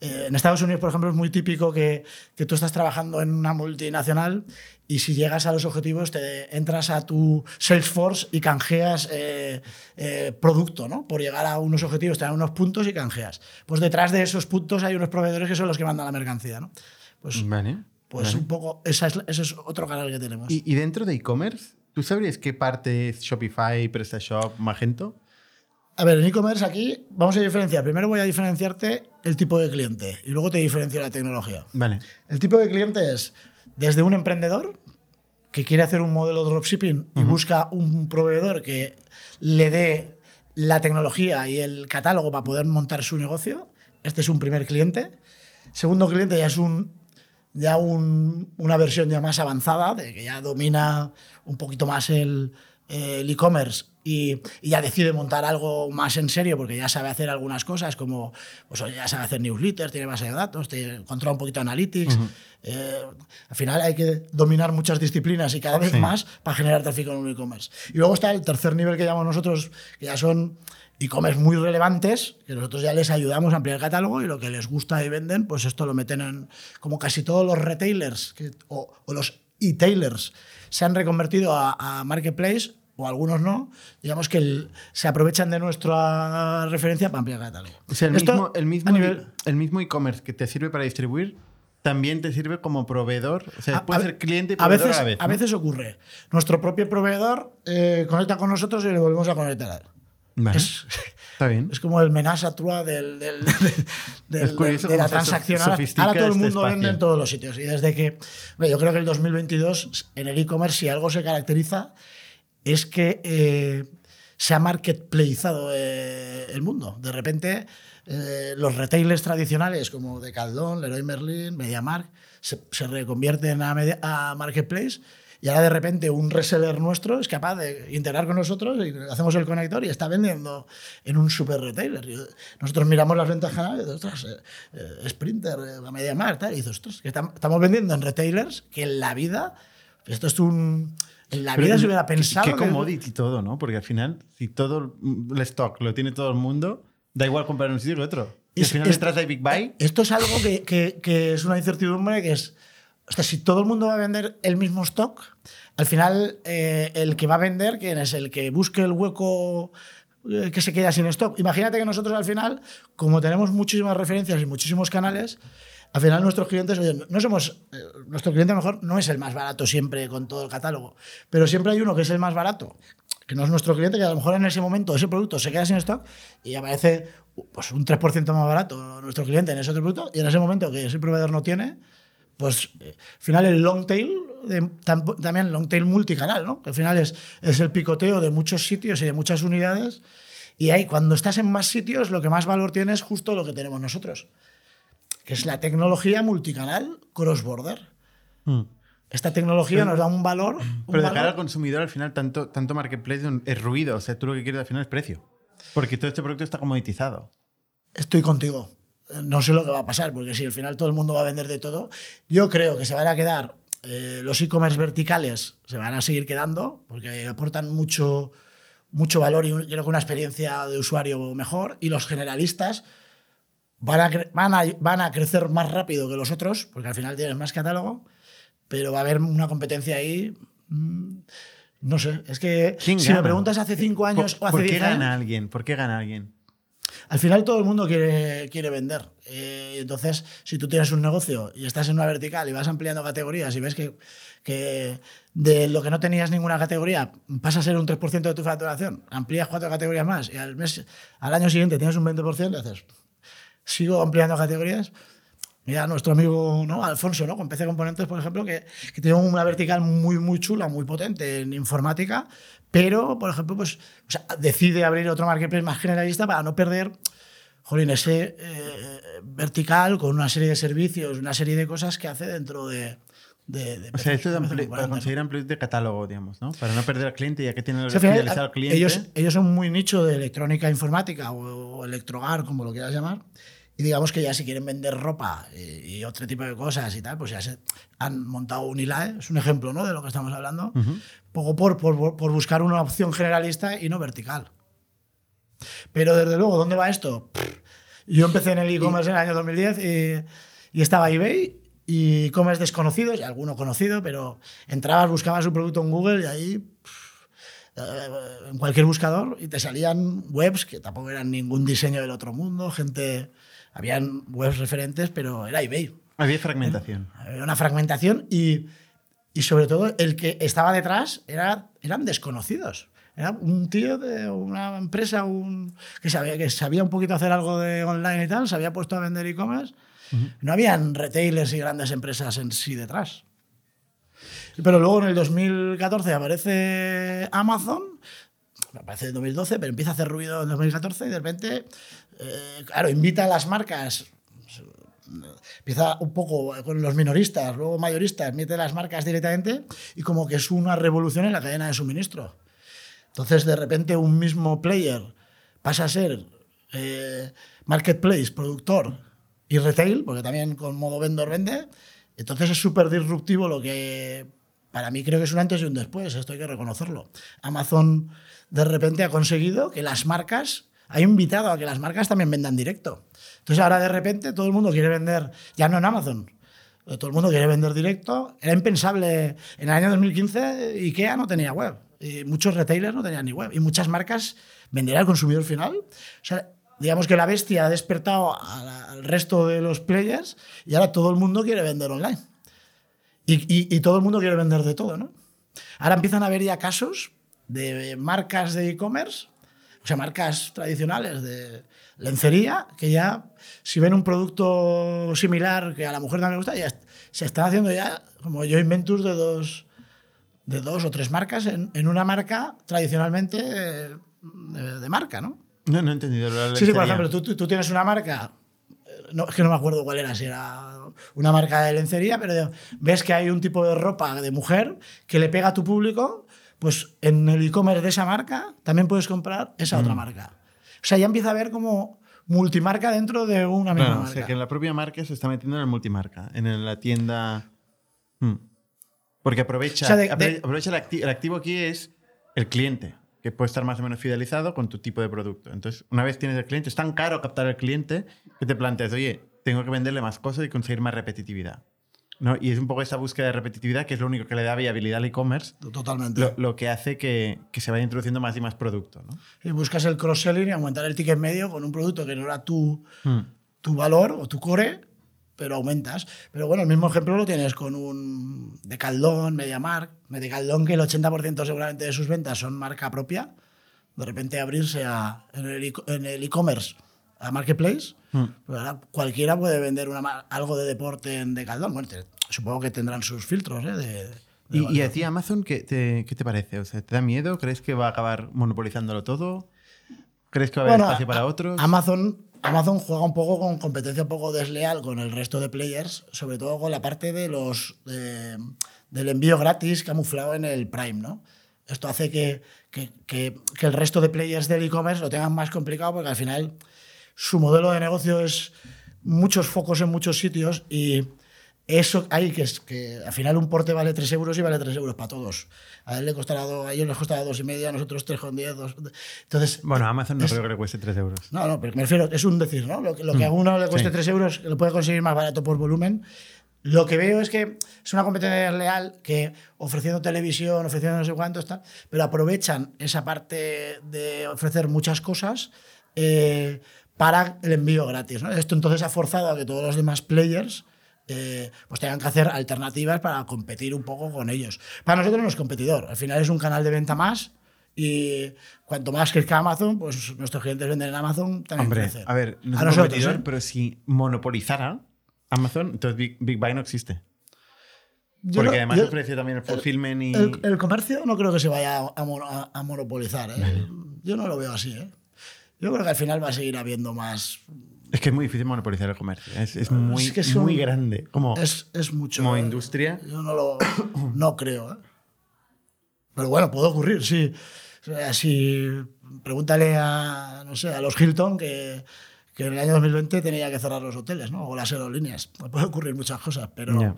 eh, en Estados Unidos, por ejemplo, es muy típico que, que tú estás trabajando en una multinacional y si llegas a los objetivos te entras a tu Salesforce y canjeas eh, eh, producto, ¿no? Por llegar a unos objetivos te dan unos puntos y canjeas. Pues detrás de esos puntos hay unos proveedores que son los que mandan la mercancía, ¿no? Pues, Vale. pues vale. un poco, esa es, ese es otro canal que tenemos. ¿Y, y dentro de e-commerce, ¿tú sabrías qué parte es Shopify, PrestaShop, Magento? A ver, en e-commerce aquí vamos a diferenciar. Primero voy a diferenciarte el tipo de cliente y luego te diferencio la tecnología. Vale. El tipo de cliente es desde un emprendedor que quiere hacer un modelo de dropshipping y busca un proveedor que le dé la tecnología y el catálogo para poder montar su negocio. Este es un primer cliente. Segundo cliente ya es un ya un- una versión ya más avanzada, de que ya domina un poquito más el el e-commerce y, y ya decide montar algo más en serio porque ya sabe hacer algunas cosas como pues, ya sabe hacer newsletters, tiene base de datos, tiene, controla un poquito analytics. Eh, al final hay que dominar muchas disciplinas y cada vez Sí. más para generar tráfico en un e-commerce. Y luego está el tercer nivel que llamamos nosotros, que ya son e-commerce muy relevantes, que nosotros ya les ayudamos a ampliar el catálogo y lo que les gusta y venden, pues esto lo meten en, como casi todos los retailers que- o, o los e-tailers se han reconvertido a, a marketplace o algunos no, digamos que el- se aprovechan de nuestra referencia para ampliar catálogo. O sea, el Esto mismo, el mismo, a nivel- el mismo e-commerce que te sirve para distribuir también te sirve como proveedor. O sea, A- puede ser cliente y a proveedor veces, a vez. a veces ocurre. Nuestro propio proveedor eh, conecta con nosotros y le volvemos a conectar. Vale. Es, Está bien. *laughs* es como el menage trois del, *laughs* de la transacción. Ahora, todo el este mundo espacio. vende en todos los sitios. Y desde que. bueno, yo creo que el 2022, en el e-commerce, si algo se caracteriza, es que eh, se ha marketplaceado eh, el mundo. De repente, eh, los retailers tradicionales como Decathlon, Leroy Merlin, MediaMarkt, se, se reconvierten a, media- a marketplace. Y ahora de repente un reseller nuestro es capaz de integrar con nosotros y hacemos el conector y está vendiendo en un super retailer. Nosotros miramos las ventas generales y ostras, eh, Sprinter, eh, y dices, ostras, que tam- estamos vendiendo en retailers que en la vida, esto es un... En la Pero vida se qué- hubiera pensado Qué que- commodity todo, ¿no? Porque al final, si todo el stock lo tiene todo el mundo, da igual comprar en un sitio que otro. Y al final es- detrás hay Big Buy. Esto es algo que, que- que es una incertidumbre que es, hostia, si todo el mundo va a vender el mismo stock, al final eh, el que va a vender, ¿quién es? El que busque el hueco eh, que se queda sin stock. Imagínate que nosotros al final, como tenemos muchísimas referencias y muchísimos canales, al final nuestros clientes, oye, no- somos, eh, nuestro cliente a lo mejor no es el más barato siempre con todo el catálogo, pero siempre hay uno que es el más barato, que no es nuestro cliente, que a lo mejor en ese momento ese producto se queda sin stock y aparece pues, un 3% más barato nuestro cliente en ese otro producto y en ese momento que ese proveedor no tiene, pues eh, al final el long tail, de- tam- también long tail multicanal, ¿no? que al final es, es el picoteo de muchos sitios y de muchas unidades y ahí cuando estás en más sitios lo que más valor tiene es justo lo que tenemos nosotros, que es la tecnología multicanal cross-border. Mm. Esta tecnología nos da un valor. un Pero de valor- cara al consumidor, al final, tanto, tanto marketplace es ruido. O sea, tú lo que quieres al final es precio. Porque todo este producto está comoditizado. Estoy contigo. No sé lo que va a pasar, porque si al final todo el mundo va a vender de todo, yo creo que se van a quedar eh, los e-commerce verticales, se van a seguir quedando, porque aportan mucho, mucho valor y creo que una experiencia de usuario mejor, y los generalistas van a, van a, van a crecer más rápido que los otros, porque al final tienen más catálogo, pero va a haber una competencia ahí. mm, No sé, es que ¿Quién si me gana? preguntas hace cinco años ¿Por, o hace por qué 10 años, gana alguien? ¿Por qué gana alguien? al final todo el mundo quiere, quiere vender. Eh, entonces, si tú tienes un negocio y estás en una vertical y vas ampliando categorías y ves que, que de lo que no tenías ninguna categoría pasa a ser un 3% de tu facturación, amplías cuatro categorías más y al, mes, al año siguiente tienes un 20%, haces, sigo ampliando categorías. Mira, nuestro amigo ¿no? Alfonso, ¿no? con PC Componentes, por ejemplo, que, que tiene una vertical muy, muy chula, muy potente en informática, pero, por ejemplo, pues, o sea, decide abrir otro marketplace más generalista para no perder jolín, ese eh, vertical con una serie de servicios, una serie de cosas que hace dentro de... de- de O sea, esto es ampli- para conseguir amplitud de catálogo, digamos, ¿no? Para no perder al cliente ya que tiene O sea, al final, al cliente. ellos, ellos son muy nicho de electrónica informática o, o electrogar, como lo quieras llamar. Y digamos que ya si quieren vender ropa y, y otro tipo de cosas y tal, pues ya se han montado un ILAE, es un ejemplo ¿no? de lo que estamos hablando, poco por, por, por buscar una opción generalista y no vertical. Pero desde luego, ¿dónde va esto? Yo empecé en el e-commerce en el año 2010 y, y estaba eBay y e-commerce desconocidos y alguno conocido, pero entrabas, buscabas un producto en Google y ahí eh, en cualquier buscador y te salían webs que tampoco eran ningún diseño del otro mundo, gente, habían webs referentes, pero era eBay. Había fragmentación. Había una fragmentación y, y sobre todo el que estaba detrás era, eran desconocidos. Era un tío de una empresa un, que, sabía, que sabía un poquito hacer algo de online y tal, se había puesto a vender e-commerce. No habían retailers y grandes empresas en sí detrás. Pero luego en el 2014 aparece Amazon, aparece en 2012, pero empieza a hacer ruido en 2014 y de repente, eh, claro, invita a las marcas empieza un poco con los minoristas, luego mayoristas, mete las marcas directamente y como que es una revolución en la cadena de suministro. Entonces, de repente, un mismo player pasa a ser eh, marketplace, productor y retail, porque también con modo vendor vende. Entonces es súper disruptivo lo que para mí creo que es un antes y un después, esto hay que reconocerlo. Amazon de repente ha conseguido que las marcas, ha invitado a que las marcas también vendan directo. Entonces ahora de repente todo el mundo quiere vender, ya no en Amazon, todo el mundo quiere vender directo. Era impensable, en el año 2015 IKEA no tenía web, y muchos retailers no tenían ni web, y muchas marcas vendían al consumidor final. O sea, digamos que la bestia ha despertado al resto de los players y ahora todo el mundo quiere vender online. Y, todo el mundo quiere vender de todo, ¿no? Ahora empiezan a haber ya casos de marcas de e-commerce, o sea, marcas tradicionales de lencería, que ya, si ven un producto similar que a la mujer también le gusta, ya se están haciendo ya como yo inventos de dos, de dos o tres marcas en, una marca tradicionalmente de, de marca, ¿no? No, no he entendido. sí, sí, por ejemplo, tú, tú, tienes una marca, eh, no, es que no me acuerdo cuál era, si era una marca de lencería, pero ves que hay un tipo de ropa de mujer que le pega a tu público, pues en el e-commerce de esa marca también puedes comprar esa otra mm. marca. O sea, ya empieza a haber como multimarca dentro de una misma marca. O sea, que la propia marca se está metiendo en el multimarca, en la tienda. Hmm. Porque aprovecha, aprovecha el activo aquí es el cliente que puede estar más o menos fidelizado con tu tipo de producto. Entonces, una vez tienes el cliente, es tan caro captar al cliente que te planteas, oye, tengo que venderle más cosas y conseguir más repetitividad. ¿no? Y es un poco esa búsqueda de repetitividad que es lo único que le da viabilidad al e-commerce. Totalmente. Lo, que hace que, que, se vaya introduciendo más y más producto. ¿no? Y buscas el cross-selling y aumentar el ticket medio con un producto que no era tu, hmm. tu valor o tu core, pero aumentas. Pero bueno, el mismo ejemplo lo tienes con un Decaldón, MediaMark. Decaldón, que el 80% seguramente de sus ventas son marca propia. De repente abrirse a, en el e-commerce a Marketplace, hmm. pues cualquiera puede vender una, algo de deporte en Decaldón. Bueno, supongo que tendrán sus filtros. ¿eh? ¿Y, ¿Y, a ti Amazon qué te, qué te, parece? O sea, ¿Te da miedo? ¿Crees que va a acabar monopolizándolo todo? ¿Crees que va a haber espacio para otros? Amazon Amazon juega un poco con competencia un poco desleal con el resto de players, sobre todo con la parte de los del envío gratis camuflado en el Prime, ¿no? Esto hace que, que, que, que el resto de players del e-commerce lo tengan más complicado porque al final su modelo de negocio es muchos focos en muchos sitios y eso hay que es que al final un porte vale 3 euros y vale 3 euros para todos. A él le costará a ellos les costará dos y media, a nosotros 3,10. Entonces, bueno, a Amazon no creo que le cueste 3 euros. No, no, pero me refiero, es un decir, ¿no? Lo, que mm, a uno le cueste 3 euros, lo puede conseguir más barato por volumen. Lo que veo es que es una competencia leal que ofreciendo televisión, ofreciendo no sé cuánto, está, pero aprovechan esa parte de ofrecer muchas cosas eh, para el envío gratis. ¿no? Esto entonces ha forzado a que todos los demás players eh, pues tengan que hacer alternativas para competir un poco con ellos. Para nosotros no es competidor, al final es un canal de venta más y cuanto más crezca Amazon, pues nuestros clientes venden en Amazon también Hombre, A ver, no es competidor, ¿eh? pero si monopolizara Amazon, entonces Big, Buy no existe. Porque además ofrece también el fulfillment y... El, comercio no creo que se vaya a, monopolizar. ¿eh? Yo no lo veo así. Yo creo que al final va a seguir habiendo más es que es muy difícil monopolizar el comercio. Es, muy, muy grande. Como, es, es mucho. Como industria. Yo no lo no creo. ¿eh? Pero bueno, puede ocurrir, sí. Si pregúntale a, no sé, a los Hilton que, que en el año 2020 tenía que cerrar los hoteles, ¿no? O las aerolíneas. Puede ocurrir muchas cosas, pero.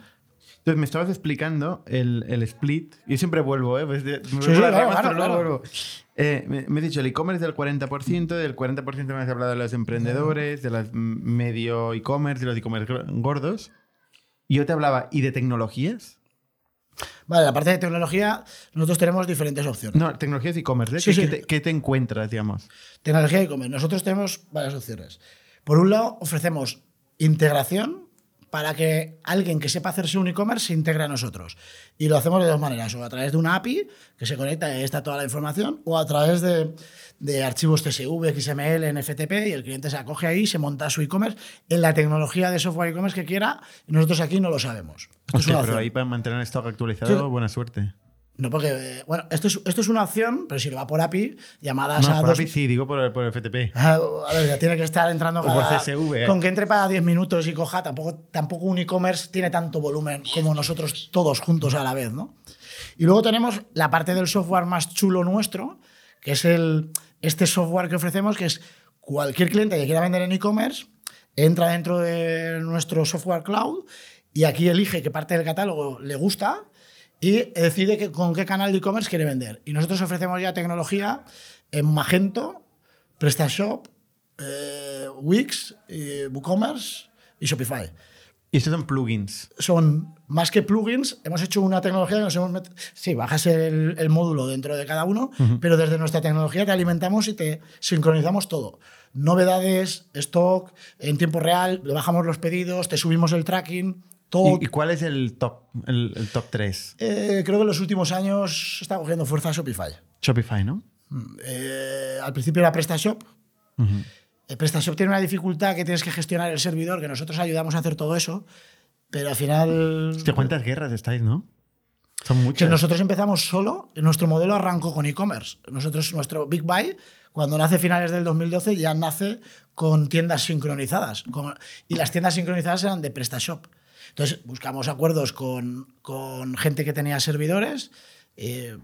Entonces me estabas explicando el, el split. Yo siempre vuelvo, ¿eh? Pues sí, sí, claro, claro, Eh, me, me, he dicho el e-commerce del 40%, del 40% me has hablado de los emprendedores, de los medio e-commerce, de los e-commerce gordos. Yo te hablaba, ¿y de tecnologías? Vale, la parte de tecnología, nosotros tenemos diferentes opciones. No, tecnologías e-commerce. ¿eh? Sí, ¿Qué, Te, ¿Qué, te, encuentras, digamos? Tecnología e-commerce. Nosotros tenemos varias opciones. Por un lado, ofrecemos integración para que alguien que sepa hacerse un e-commerce se integre a nosotros. Y lo hacemos de dos maneras, o a través de una API que se conecta y ahí está toda la información, o a través de, de archivos CSV, XML, NFTP, y el cliente se acoge ahí, se monta su e-commerce en la tecnología de software e-commerce que quiera, y nosotros aquí no lo sabemos. pero ahí para mantener el stock actualizado, buena suerte. No, porque, bueno, esto es, esto es una opción, pero si lo va por API, llamadas No, a por dos... API sí, digo por el, por el FTP. Ah, A ver, ya tiene que estar entrando por cada- CSV, ¿eh? Con que entre para 10 minutos y coja, tampoco, tampoco un e-commerce tiene tanto volumen como nosotros todos juntos a la vez, ¿no? Y luego tenemos la parte del software más chulo nuestro, que es el, este software que ofrecemos, que es cualquier cliente que quiera vender en e-commerce, entra dentro de nuestro software cloud y aquí elige qué parte del catálogo le gusta y decide que- con qué canal de e-commerce quiere vender. Y nosotros ofrecemos ya tecnología en Magento, PrestaShop, eh, Wix, eh, WooCommerce y Shopify. Y estos son plugins. Son más que plugins, hemos hecho una tecnología que nos hemos metido. Sí, bajas el, el módulo dentro de cada uno, pero desde nuestra tecnología te alimentamos y te sincronizamos todo. Novedades, stock, en tiempo real, bajamos los pedidos, te subimos el tracking, todo. ¿Y, cuál es el top, el, el top 3? Eh, creo que en los últimos años está cogiendo fuerza Shopify. Shopify, ¿no? Eh, al principio era PrestaShop. El PrestaShop tiene una dificultad que tienes que gestionar el servidor, que nosotros ayudamos a hacer todo eso, pero al final... Hostia, ¿cuántas guerras estáis, no? Son Que muchas. nosotros empezamos solo, nuestro modelo arrancó con e-commerce. Nosotros, nuestro Big Buy, cuando nace finales del 2012, ya nace con tiendas sincronizadas. con- y las tiendas sincronizadas eran de PrestaShop. Entonces, buscamos acuerdos con, con gente que tenía servidores. eh,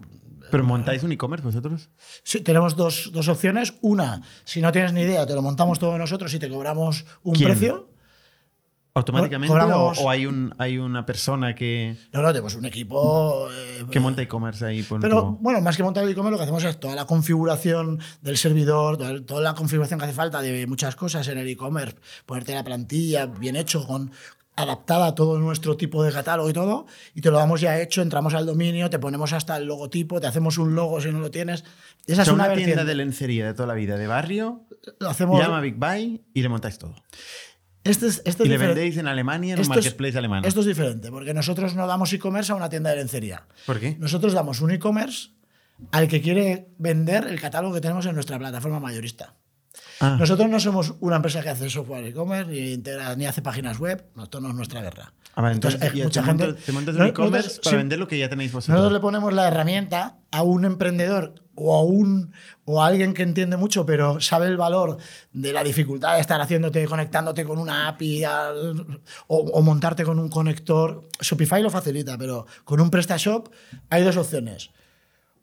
¿Pero montáis un e-commerce vosotros? Sí, tenemos dos, dos opciones. Una, si no tienes ni idea, te lo montamos todo nosotros y te cobramos un ¿Quién? precio. ¿Automáticamente? Cobramos- ¿O, o hay, un, hay una persona que, No, no, tenemos un equipo. eh, que monta e-commerce ahí? Por Pero bueno, más que montar e-commerce, lo que hacemos es toda la configuración del servidor, toda, toda la configuración que hace falta de muchas cosas en el e-commerce, ponerte la plantilla bien hecho, con, adaptada a todo nuestro tipo de catálogo y todo, y te lo damos ya hecho, entramos al dominio, te ponemos hasta el logotipo, te hacemos un logo si no lo tienes. Esa O es una, una tienda de lencería de toda la vida, de barrio, Lo hacemos, llama Big Buy y le montáis todo. este es, este Y es le vendéis en Alemania en un marketplace alemán. Esto es diferente, porque nosotros no damos e-commerce a una tienda de lencería. ¿Por qué? Nosotros damos un e-commerce al que quiere vender el catálogo que tenemos en nuestra plataforma mayorista. Ah, Nosotros no somos una empresa que hace software e-commerce, ni, integra- ni hace páginas web. No, Esto no es nuestra guerra. Ah, vale, entonces, ya mucha te, gente- montas, te montas un e-commerce nosotros- para sí, vender lo que ya tenéis Nosotros vosotros. le ponemos la herramienta a un emprendedor o a, un, o a alguien que entiende mucho, pero sabe el valor de la dificultad de estar haciéndote, conectándote con una API al- o, o montarte con un conector. Shopify lo facilita, pero con un PrestaShop hay dos opciones.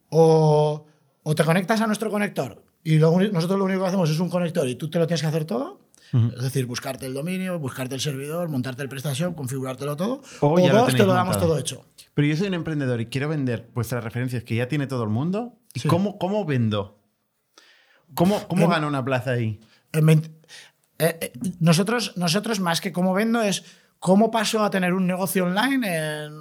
O, o te conectas a nuestro conector y lo nosotros lo único que hacemos es un conector y tú te lo tienes que hacer todo. Es decir, buscarte el dominio, buscarte el servidor, montarte el PrestaShop, configurártelo todo. O O, lo dos, te lo damos montado. todo hecho. Pero yo soy un emprendedor y quiero vender vuestras referencias que ya tiene todo el mundo. ¿Y Sí. cómo, cómo vendo? ¿Cómo, cómo En- gano una plaza ahí? En 20 eh, eh, nosotros, nosotros, más que cómo vendo, es cómo paso a tener un negocio online en,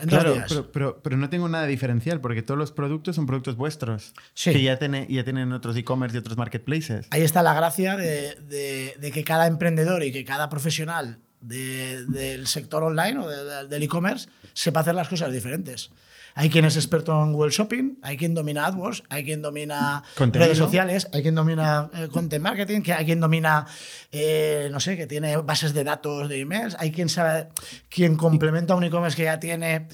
en dos Claro, días. pero, pero, pero no tengo nada diferencial porque todos los productos son productos vuestros. Sí. Que ya, tiene, ya tienen otros e-commerce y otros marketplaces. Ahí está la gracia de, de- de que cada emprendedor y que cada profesional de- del sector online o de- de- del e-commerce sepa hacer las cosas diferentes. Hay quien es experto en Google Shopping, hay quien domina AdWords, hay quien domina Contenido. redes sociales, hay quien domina eh, content marketing, que hay quien domina, eh, no sé, que tiene bases de datos de emails, hay quien sabe, quien complementa un e-commerce que ya tiene.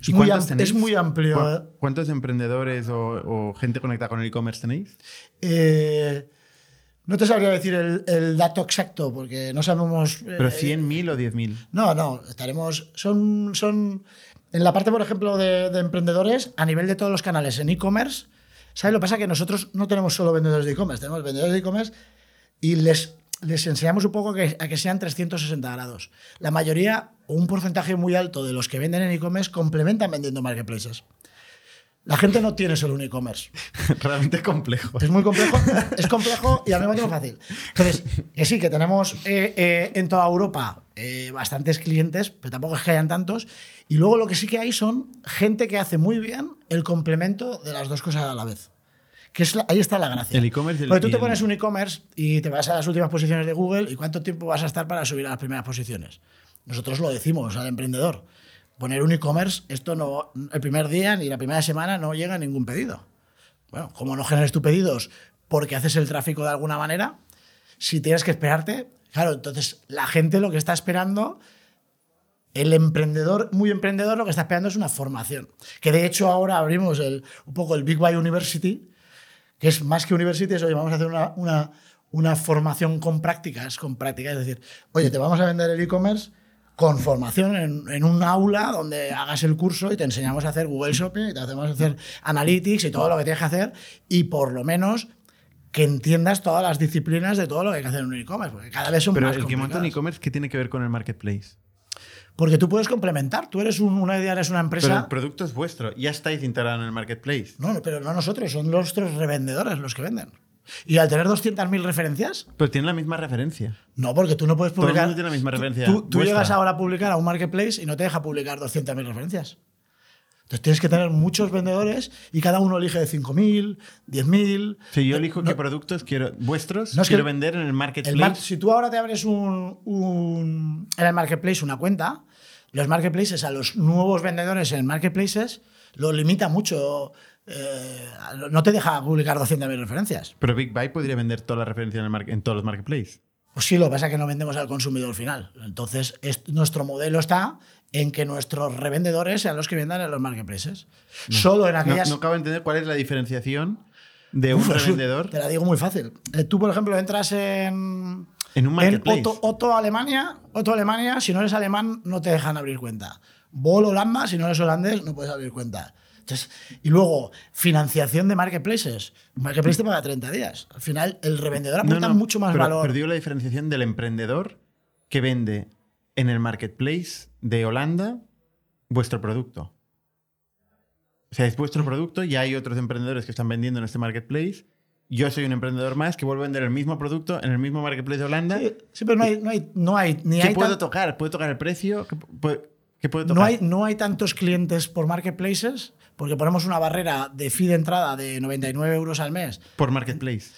Es ¿Y muy, es amplio. ¿Cu- ¿eh? ¿Cuántos emprendedores o, o gente conectada con el e-commerce tenéis? Eh, no te sabría decir el, el dato exacto porque no sabemos. ¿Pero 100.000 o 10.000? No, no, estaremos. Son. son en la parte, por ejemplo, de, de emprendedores, a nivel de todos los canales en e-commerce, ¿sabes? Lo que pasa que nosotros no tenemos solo vendedores de e-commerce, tenemos vendedores de e-commerce y les, les enseñamos un poco que, a que sean 360 grados. La mayoría, un porcentaje muy alto de los que venden en e-commerce, complementan vendiendo marketplaces. La gente no tiene solo un e-commerce. *laughs* Realmente complejo. Es muy complejo, es complejo y al mismo tiempo fácil. Entonces, que sí, que tenemos eh, eh, en toda Europa eh, bastantes clientes, pero tampoco es que hayan tantos. Y luego lo que sí que hay son gente que hace muy bien el complemento de las dos cosas a la vez. Que es la- ahí está la gracia. El e-commerce Porque tú te pones un e-commerce y te vas a las últimas posiciones de Google y cuánto tiempo vas a estar para subir a las primeras posiciones. Nosotros lo decimos al emprendedor. Poner un e-commerce, esto no, el primer día ni la primera semana no llega ningún pedido. Bueno, como no generes tus pedidos porque haces el tráfico de alguna manera, si tienes que esperarte, claro, entonces la gente lo que está esperando El emprendedor, muy emprendedor, lo que está esperando es una formación. Que de hecho ahora abrimos el, un poco el Big Buy University, que es más que university, es, oye, vamos a hacer una, una, una formación con prácticas, con prácticas. Es decir, oye, te vamos a vender el e-commerce con formación en, en, un aula donde hagas el curso y te enseñamos a hacer Google Shopping y te hacemos hacer Analytics y todo lo que tienes que hacer y por lo menos que entiendas todas las disciplinas de todo lo que hay que hacer en un e-commerce, porque cada vez son Pero más el que monta un e-commerce, ¿qué tiene que ver con el marketplace? Porque tú puedes complementar. Tú eres un- una idea, eres una Pero el empresa. producto es vuestro, ya estáis integrados en el marketplace. No, no, pero no nosotros, son nuestros revendedores los que venden. Y al tener 200.000 referencias, Pero tiene la misma referencia. no, porque tú no puedes Todo el publicar. mundo tiene la misma referencia Tú, tú llegas ahora a publicar a un marketplace y no te deja publicar 200.000 referencias. Entonces tienes que tener muchos vendedores y cada uno elige de 5.000, 10.000. Si yo elijo No- qué productos quiero, vuestros, No, es quiero que vender en el marketplace. El mar- si tú ahora te abres un, un- en el marketplace una cuenta, los marketplaces a los nuevos vendedores en marketplaces lo limita mucho. Eh, no te deja publicar 200.000 referencias. Pero Big Buy podría vender toda la referencia en, el mar- en todos los marketplaces. Pues sí, lo que pasa es que no vendemos al consumidor final. Entonces, es- nuestro modelo está en que nuestros revendedores sean los que vendan en los marketplaces. Solo en No, aquellas. no acabo de entender cuál es la diferenciación de un Uf, *laughs* es- revendedor Te la digo muy fácil. Eh, tú, por ejemplo, entras en. en un marketplace. En Otto, Otto Alemania, Otto Alemania, si no eres alemán, no te dejan abrir cuenta. Bol Holanda, si no eres holandés, no puedes abrir cuenta. Entonces, y luego, financiación de marketplaces. Un marketplace te paga 30 días. Al final, el revendedor No, aporta no, mucho más pero, valor. pero digo la diferenciación del emprendedor que vende en el marketplace de Holanda vuestro producto. O sea, es vuestro producto y hay otros emprendedores que están vendiendo en este marketplace. Yo soy un emprendedor más que vuelvo a vender el mismo producto en el mismo marketplace de Holanda. Sí, sí, pero no hay, no hay, no hay ni ¿Qué hay puedo tocar? ¿Puedo tocar el precio? ¿Qué, pu- qué puedo tocar? no hay, no hay tantos clientes por marketplaces porque ponemos una barrera de fee de entrada de 99 euros al mes. Por marketplace.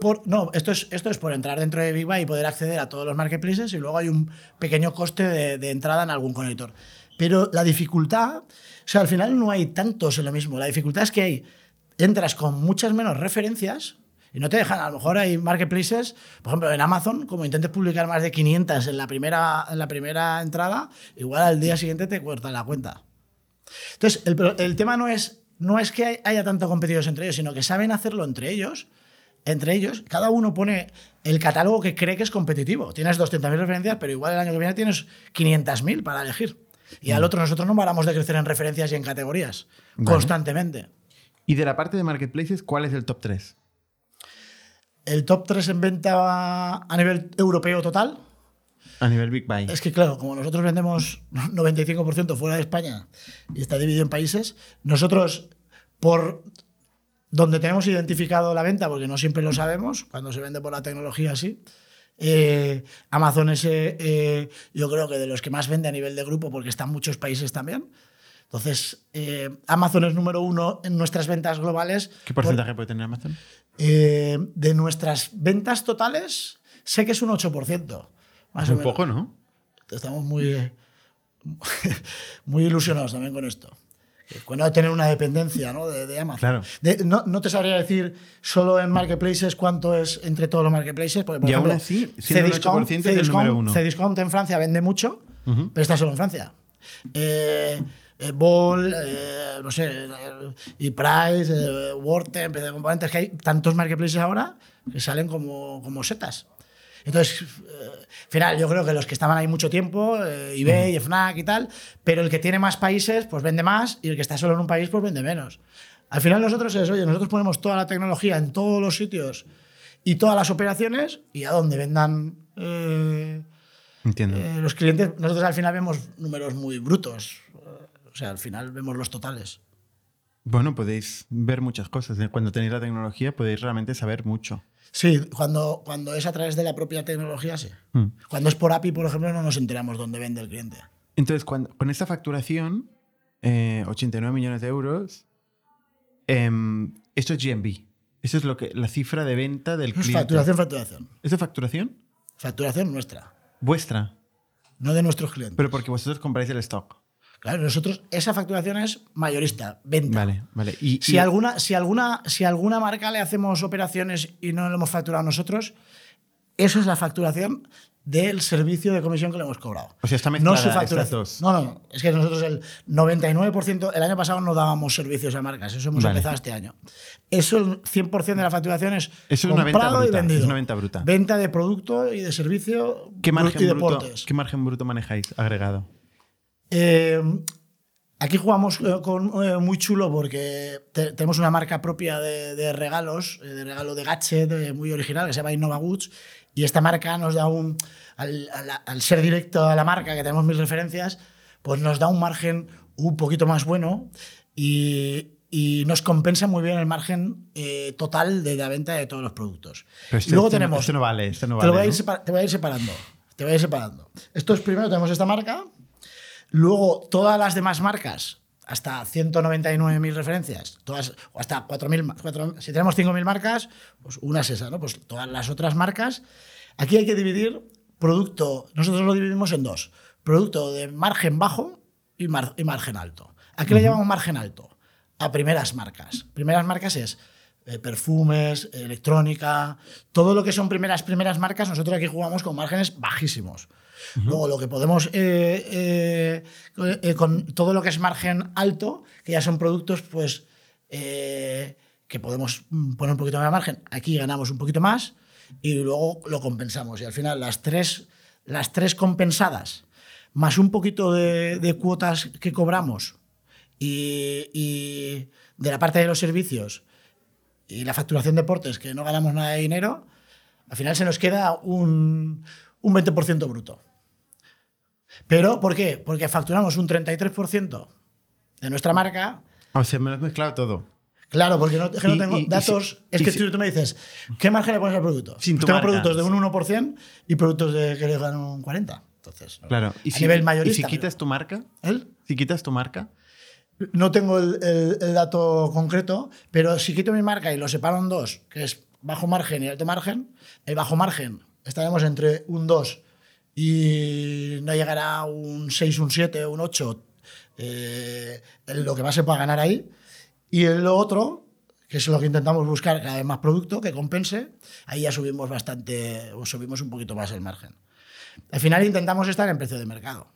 Por- no, esto es, esto es por entrar dentro de Big Buy y poder acceder a todos los marketplaces y luego hay un pequeño coste de, de entrada en algún conector. Pero la dificultad, o sea, al final no hay tantos en lo mismo. La dificultad es que hay, entras con muchas menos referencias y no te dejan. A lo mejor hay marketplaces, por ejemplo, en Amazon, como intentes publicar más de 500 en la primera, en la primera entrada, igual al día siguiente te cortan la cuenta. Entonces, el, el tema no es, no es que hay- haya tanto competidores entre ellos, sino que saben hacerlo entre ellos. Entre ellos, cada uno pone el catálogo que cree que es competitivo. Tienes 200.000 referencias, pero igual el año que viene tienes 500.000 para elegir. Y al otro, nosotros no paramos de crecer en referencias y en categorías Vale. constantemente. Y de la parte de marketplaces, ¿cuál es el top 3? El top 3 en venta a nivel europeo total. A nivel Big Buy. Es que, claro, como nosotros vendemos *laughs* 95% fuera de España y está dividido en países, nosotros, por donde tenemos identificado la venta, porque no siempre lo sabemos, cuando se vende por la tecnología así, eh, Amazon es, eh, yo creo que de los que más vende a nivel de grupo, porque está en muchos países también. Entonces, eh, Amazon es número uno en nuestras ventas globales. ¿Qué por- porcentaje puede tener Amazon? eh, de nuestras ventas totales, sé que es un 8%. Más menos. poco, ¿no? Estamos muy, *laughs* muy ilusionados también con esto. Cuando tener una dependencia ¿no? de, de Amazon. Claro. De- no, no te sabría decir solo en marketplaces cuánto es entre todos los marketplaces. Porque, por Y aún ejemplo, así, siendo un Cdiscount- 8% es el Cdiscount- número uno. Cdiscount en Francia vende mucho, Ujú. pero está solo en Francia. Eh, eh, Ball, eh, no sé, y Price, PC de componentes, que hay tantos marketplaces ahora que salen como, como setas. Entonces, eh, al final, yo creo que los que estaban ahí mucho tiempo, eh, eBay, FNAC y tal, pero el que tiene más países, pues vende más, y el que está solo en un país, pues vende menos. Al final nosotros es, oye, nosotros ponemos toda la tecnología en todos los sitios y todas las operaciones, y a donde vendan eh, Entiendo. eh, los clientes, nosotros al final vemos números muy brutos. O sea, al final vemos los totales. Bueno, podéis ver muchas cosas. ¿eh? Cuando tenéis la tecnología podéis realmente saber mucho. Sí, cuando, cuando es a través de la propia tecnología, sí. Mm. Cuando es por API, por ejemplo, no nos enteramos dónde vende el cliente. Entonces, cuando- con esta facturación, eh, 89 millones de euros, em, esto es GMB. Eso es lo que, la cifra de venta del Es cliente. facturación, facturación. ¿Es de facturación? Facturación nuestra, Vuestra. no de nuestros clientes. Pero porque vosotros compráis el stock. Claro, nosotros, esa facturación es mayorista, venta. Vale, vale. Y, Si, y- alguna, si, alguna, si alguna marca le hacemos operaciones y no lo hemos facturado nosotros, Eso es la facturación del servicio de comisión que le hemos cobrado. O sea, está no mezclada su estas facturación. dos. No, no, no. Es que nosotros el 99%, el año pasado no dábamos servicios a marcas, eso hemos Vale. empezado este año. Eso, el 100% de la facturación es Eso es una venta comprado y bruta, vendido. es una venta bruta. Venta de producto y de servicio ¿Qué y margen, bruto, deportes. ¿Qué margen bruto manejáis agregado? Eh, aquí jugamos eh, con, eh, muy chulo porque te- tenemos una marca propia de, de regalos, eh, de regalo de gadget muy original que se llama Innova Goods. Y esta marca nos da un. Al, al- al ser directo a la marca, que tenemos mil referencias, pues nos da un margen un poquito más bueno y, y nos compensa muy bien el margen eh, total de la venta de todos los productos. Pero Y esto, luego esto no- tenemos. esto no vale, esto no Te, lo voy a vale. ir ¿no? te voy a ir separando. Te voy a ir separando. Esto es primero, tenemos esta marca. Luego, todas las demás marcas, hasta 199.000 referencias, todas, o hasta 4.000, ma- cuatro- si tenemos 5.000 marcas, pues una es esa, ¿no? Pues todas las otras marcas. Aquí hay que dividir producto, nosotros lo dividimos en dos: producto de margen bajo y, mar- y margen alto. ¿A qué le llamamos margen alto? A primeras marcas. Primeras marcas es eh, perfumes, electrónica, todo lo que son primeras, primeras marcas, nosotros aquí jugamos con márgenes bajísimos. Luego, lo que podemos, eh, eh, eh, con todo lo que es margen alto, que ya son productos, pues, que podemos poner un poquito más de margen, aquí ganamos un poquito más y luego lo compensamos. Y al final, las tres, las tres compensadas, más un poquito de, cuotas que cobramos y, y de la parte de los servicios y la facturación de deportes, que no ganamos nada de dinero, al final se nos queda un, un 20% bruto. Pero, ¿por qué? Porque facturamos un 33% de nuestra marca. O sea, me lo has mezclado todo. Claro, porque no, que no Y- tengo y- y datos. si- es y que si- tú, tú me dices, ¿qué margen le pones al producto? Sin Pues tengo marca. productos de un 1% y productos de que le ganan un 40%. Entonces. Claro. ¿Y a si, nivel ¿Y mayorista. si pero- quitas tu marca? ¿El? Si quitas tu marca, No tengo el, el- el dato concreto, pero si quito mi marca y lo separo en dos, que es bajo margen y alto margen, el bajo margen estaremos entre un 2 y no llegará a un 6, un 7, un 8, eh, lo que más se pueda ganar ahí. Y en lo otro, que es lo que intentamos buscar cada vez más producto que compense, ahí ya subimos bastante, o subimos un poquito más el margen. Al final intentamos estar en precio de mercado.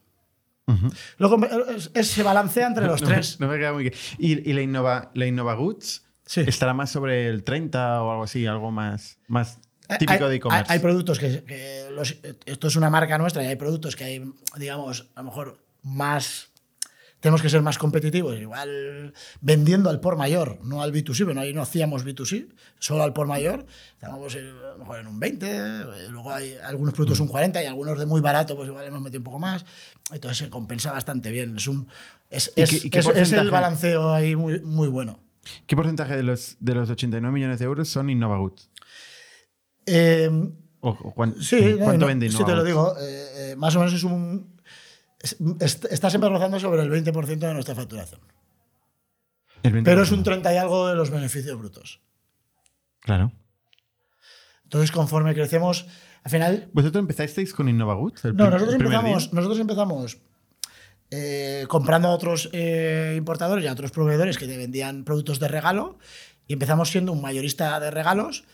Luego es- es- se balancea entre los no, tres. no me queda muy bien. ¿Y, y la, Innova, la Innova Goods Sí. estará más sobre el 30 o algo así, algo más, más típico hay, de e-commerce? Hay, hay productos que, que los- esto es una marca nuestra y hay productos que hay, digamos, a lo mejor más. Tenemos que ser más competitivos, igual vendiendo al por mayor, no al B2C, bueno, ahí no hacíamos B2C, solo al por mayor, estamos eh, a lo mejor en un 20, eh, luego hay algunos productos un 40 y algunos de muy barato, pues igual hemos metido un poco más, entonces se compensa bastante bien, es, un, es, ¿Y es- qué- es- es el balanceo ahí muy, muy bueno. ¿Qué porcentaje de los, de los 89 millones de euros son Innova Goods? Eh, ¿O, o cuán- Sí, eh, ¿cuánto no, sí te lo digo. eh, eh, más o menos es un. es- est- está siempre rozando sobre el 20% de nuestra facturación. El 20%. Pero es un 30 y algo de los beneficios brutos. Claro. Entonces, conforme crecemos, al final. ¿Vosotros empezasteis con Innova Goods? el No, nosotros el empezamos, nosotros empezamos eh, comprando a otros eh, importadores y a otros proveedores que te vendían productos de regalo y empezamos siendo un mayorista de regalos.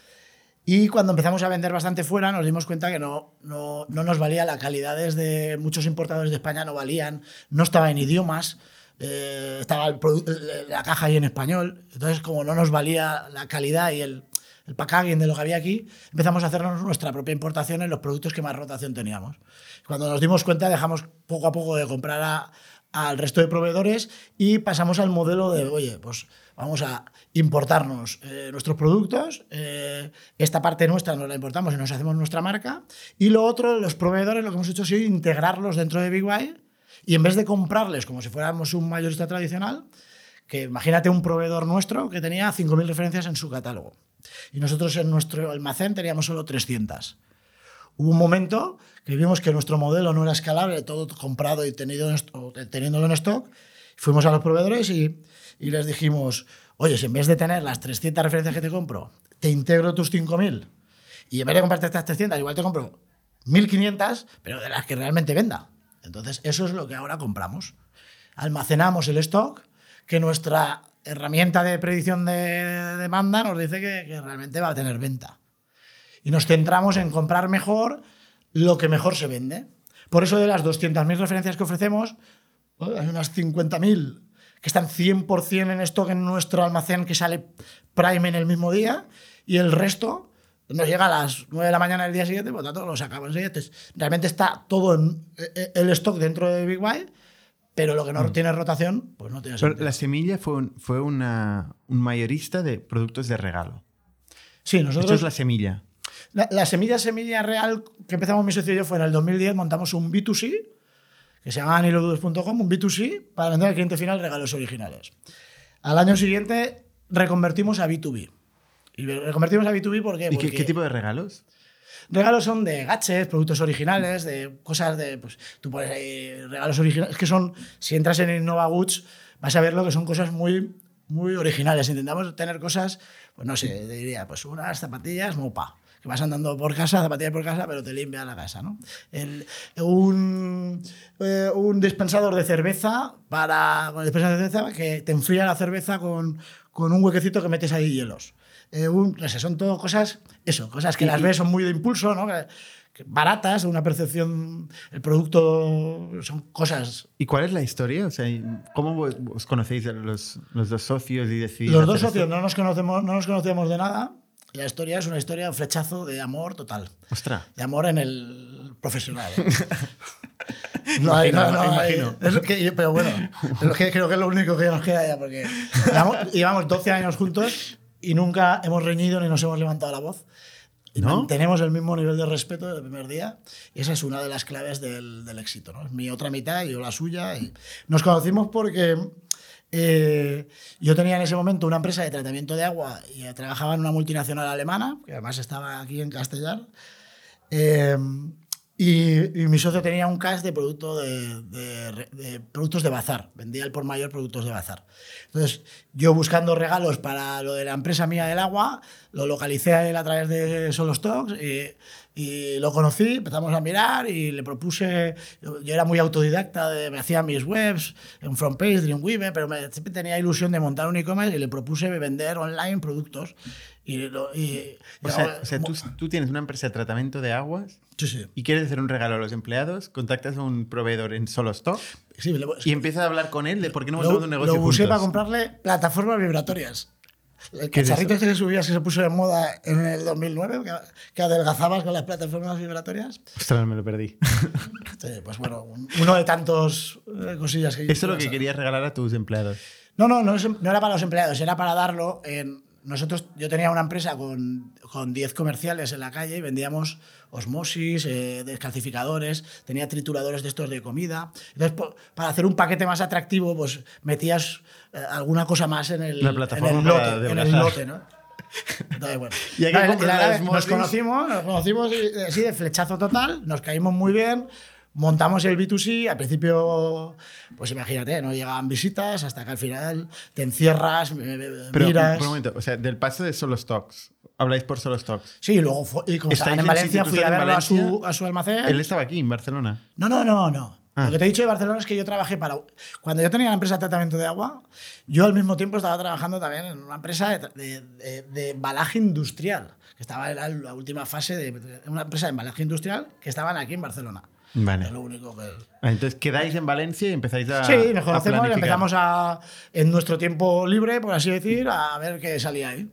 Y cuando empezamos a vender bastante fuera, nos dimos cuenta que no, no, no nos valía la calidad de muchos importadores de España, no valían, no estaba en idiomas, eh, estaba el la caja ahí en español. Entonces, como no nos valía la calidad y el, el packaging de lo que había aquí, empezamos a hacernos nuestra propia importación en los productos que más rotación teníamos. Cuando nos dimos cuenta, dejamos poco a poco de comprar a- al resto de proveedores y pasamos al modelo de, oye, pues vamos a importarnos eh, nuestros productos, eh, esta parte nuestra nos la importamos y nos hacemos nuestra marca, y lo otro, los proveedores, lo que hemos hecho ha integrarlos dentro de Big Buy y en vez de comprarles como si fuéramos un mayorista tradicional, que imagínate un proveedor nuestro que tenía 5.000 referencias en su catálogo y nosotros en nuestro almacén teníamos solo 300. Hubo un momento que vimos que nuestro modelo no era escalable, todo comprado y tenido teniéndolo en stock. Fuimos a los proveedores y, les dijimos, oye, si en vez de tener las 300 referencias que te compro, te integro tus 5.000 y en vez de comprarte estas 300, igual te compro 1.500, pero de las que realmente venda. Entonces, eso es lo que ahora compramos. Almacenamos el stock que nuestra herramienta de predicción de demanda nos dice que, que realmente va a tener venta. y nos centramos en comprar mejor lo que mejor se vende. Por eso de las 200.000 referencias que ofrecemos. Hay unas 50.000 que están 100% en stock en nuestro almacén que sale Prime en el mismo día y el resto nos llega a las 9 de la mañana del día siguiente, por lo tanto lo sacamos realmente está todo en, eh, eh, el stock dentro de Big Buy, pero lo que no tiene rotación, pues no tiene Pero sentido. la semilla fue, un, fue una- un mayorista de productos de regalo. Sí, Esto nosotros es la semilla. La, la semilla semilla real que empezamos mi socio y yo fue en el 2010, montamos un B2C, que se llama anilodudes.com, un B2C para vender al cliente final regalos originales. Al año siguiente reconvertimos a B2B. Y reconvertimos a B2B ¿por qué? ¿Y qué, porque qué tipo de regalos? regalos son de gadgets, productos originales, de cosas de, pues tú pones ahí regalos originales, es que son, si entras en Innova Goods, vas a ver lo que son cosas muy, muy originales. Intentamos tener cosas, pues no sé, diría, pues unas zapatillas mopa, que vas andando por casa, zapatillas por casa, pero te limpia la casa, ¿no? El- un, eh, un dispensador de cerveza para, con el dispensador de cerveza que te enfría la cerveza con, con un huequecito que metes ahí hielos. Eh, un- no sé, son todo cosas, eso, cosas que Y- las ves son muy de impulso, ¿no? Que- baratas, una percepción, el producto son cosas ¿Y cuál es la historia? O sea, ¿cómo os conocéis los, los dos socios y decidís Los dos socios esto? no nos conocemos, no nos conocíamos de nada. Y la historia es una historia, un flechazo de amor total. Ostras. De amor en el profesional. ¿eh? *laughs* No hay, no, no, hay- imagino. es que- pero bueno, es que creo que es lo único que nos queda ya, porque llevamos, llevamos 12 años juntos y nunca hemos reñido ni nos hemos levantado la voz. Y ¿No? Tenemos el mismo nivel de respeto desde el primer día y esa es una de las claves del, del éxito. ¿no? Es mi otra mitad y yo la suya. Y nos conocimos porque eh, yo tenía en ese momento una empresa de tratamiento de agua y trabajaba en una multinacional alemana, que además estaba aquí en Castellar. Eh, y, y mi socio tenía un cash de, producto de, de de productos de bazar. Vendía el por mayor productos de bazar. Entonces, yo buscando regalos para lo de la empresa mía del agua, lo localicé a él a través de Solo Stocks y lo conocí, empezamos a mirar y le propuse. Yo era muy autodidacta, de- me hacía mis webs en FrontPage, Dreamweaver, pero me, siempre tenía ilusión de montar un e-commerce y le propuse vender online productos. Y, lo- y- O sea, ahora- o sea, tú, tú tienes una empresa de tratamiento de aguas sí, sí. y quieres hacer un regalo a los empleados, contactas a un proveedor en Solo Stock Sí, y empiezas a hablar con él de por qué no lo, montamos un negocio lo usé juntos. para comprarle plataformas vibratorias. El ¿Qué es cacharrito este que subías que se puso de moda en el 2009, que, que adelgazabas con las plataformas vibratorias. Ostras, me lo perdí. *laughs* Pues bueno, un- uno de tantos eh, cosillas que Eso es lo que querías regalar a tus empleados. No, no, no, es- no era para los empleados, era para darlo en... Nosotros, yo tenía una empresa con, con 10 comerciales en la calle y vendíamos osmosis, eh, descalcificadores, tenía trituradores de estos de comida. Entonces, po- para hacer un paquete más atractivo, pues metías eh, alguna cosa más en el, La en plataforma el lote. En el adelgazar. lote ¿no? Entonces, bueno. *laughs* Y hay que la la nos conocimos, nos conocimos así de flechazo total, nos caímos muy bien, montamos el B2C, al principio, pues imagínate, no llegaban visitas, hasta que al final te encierras, Pero, miras. por un momento, o sea, del paso de Solo Stocks, habláis por Solo Stocks. Sí, y luego fu- y como ¿Estáis estaban en en Valencia, fui a verlo a su, a su almacén. Él estaba aquí, en Barcelona. No, no, no, no. Ah. Lo que te he dicho de Barcelona es que yo trabajé para. Cuando yo tenía la empresa de tratamiento de agua, yo al mismo tiempo estaba trabajando también en una empresa de, de- de- de embalaje industrial, que estaba en la, la última fase de de una empresa de embalaje industrial que estaban aquí en Barcelona. Vale. Es lo único que. Ah, Entonces quedáis en Valencia y empezáis a. Sí, nos conocemos y empezamos a, en nuestro tiempo libre, por así decir, a ver qué salía ahí.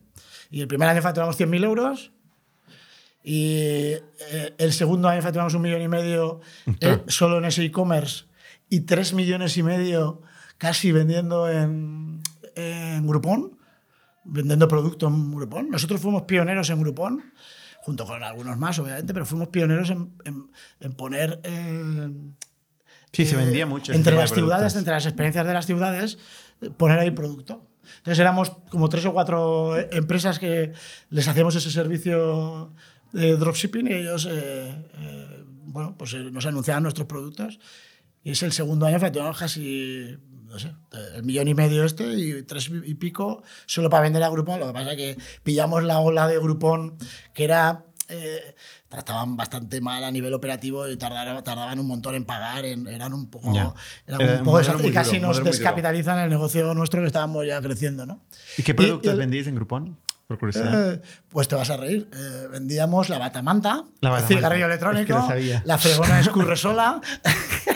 Y el primer año facturamos 100.000 euros y eh, el segundo año facturamos un millón y medio eh, solo en ese e-commerce y 3 millones y medio casi vendiendo en, en Groupon, vendiendo producto en Groupon. Nosotros fuimos pioneros en Groupon, junto con algunos más, obviamente, pero fuimos pioneros en, en- en poner... eh, Sí, se eh, vendía mucho. Entre las ciudades, entre las experiencias de las ciudades, poner ahí producto. Entonces éramos como tres o cuatro eh, empresas que les hacíamos ese servicio de dropshipping y ellos eh, eh, bueno, pues, nos anunciaban nuestros productos. Y es el segundo año facturamos casi, no sé, el millón y medio este y tres y pico solo para vender a Groupon. Lo que pasa es que pillamos la ola de Groupon que era... eh, trataban bastante mal a nivel operativo y tardaron- tardaban un montón en pagar, en- eran un poco, eran Era un poco muy y casi duro, nos duro. descapitalizan el negocio nuestro que estábamos ya creciendo. ¿no? ¿Y qué productos y el- vendíais en Groupon? por. Eh, pues te vas a reír. Eh, vendíamos la batamanta, La el batamanta. cigarrillo Es que electrónico, lo sabía. la fregona escurre sola. *laughs*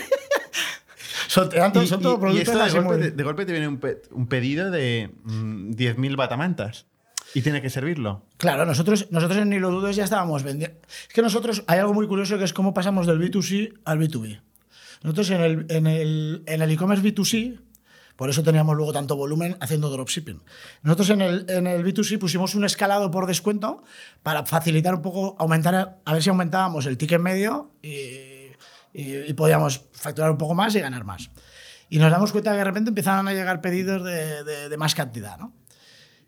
son, Y- son y- todos y productos esto de golpe, muy- te, de golpe te viene un, pe- un pedido de mm, 10.000 batamantas y tiene que servirlo. Claro, nosotros, nosotros en Ni lo dudes ya estábamos vendiendo. Es que nosotros hay algo muy curioso que es cómo pasamos del B2C al B2B. Nosotros en el en el en el e-commerce B2C, por eso teníamos luego tanto volumen haciendo dropshipping. Nosotros en el, en el B2C pusimos un escalado por descuento para facilitar un poco, aumentar, a ver si aumentábamos el ticket medio y, y- y podíamos facturar un poco más y ganar más. Y nos damos cuenta que de repente empezaron a llegar pedidos de, de- de más cantidad, ¿no?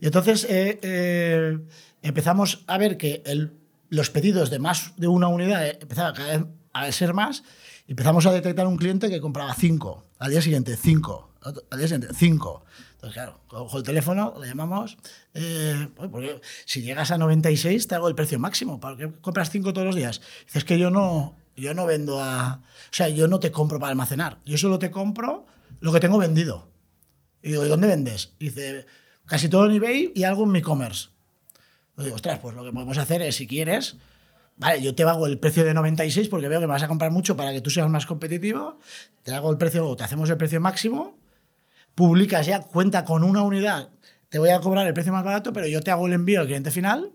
Y entonces eh, eh, empezamos a ver que el- los pedidos de más de una unidad eh, empezaban cada vez a ser más. y empezamos a detectar un cliente que compraba cinco, al día siguiente cinco, al día siguiente cinco. Entonces, claro, cojo el teléfono, le llamamos, eh, "Oye, porque si llegas a 96 te hago el precio máximo, ¿para qué compras cinco todos los días? Dices que yo no, yo no vendo a... O sea, yo no te compro para almacenar, yo solo te compro lo que tengo vendido. Y digo, ¿y dónde vendes? Y dice, casi todo en eBay y algo en mi e-commerce. Yo digo, ostras, pues lo que podemos hacer es, si quieres, vale, yo te hago el precio de 96 porque veo que vas a comprar mucho para que tú seas más competitivo, te hago el precio, o te hacemos el precio máximo, publicas ya, cuenta con una unidad, te voy a cobrar el precio más barato, pero yo te hago el envío al cliente final,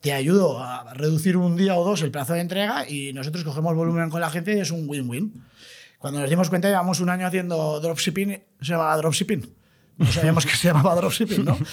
te ayudo a reducir un día o dos el plazo de entrega y nosotros cogemos volumen con la gente y es un win-win. Cuando nos dimos cuenta, llevamos un año haciendo dropshipping, se llamaba dropshipping. No sabíamos que se llamaba dropshipping, ¿no? *laughs*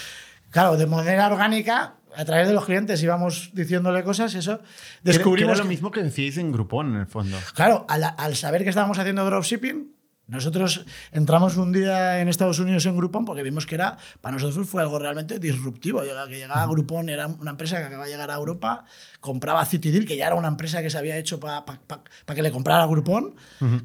Claro, de manera orgánica, a través de los clientes íbamos diciéndole cosas, eso. Descubrimos Descubrimos lo que- mismo que decíais en Groupon, en el fondo. Claro, al, al saber que estábamos haciendo dropshipping, nosotros entramos un día en Estados Unidos en Groupon porque vimos que era, para nosotros fue algo realmente disruptivo. Que llegaba Groupon, era una empresa que acaba de llegar a Europa, compraba Citydil, que ya era una empresa que se había hecho para que le comprara Groupon,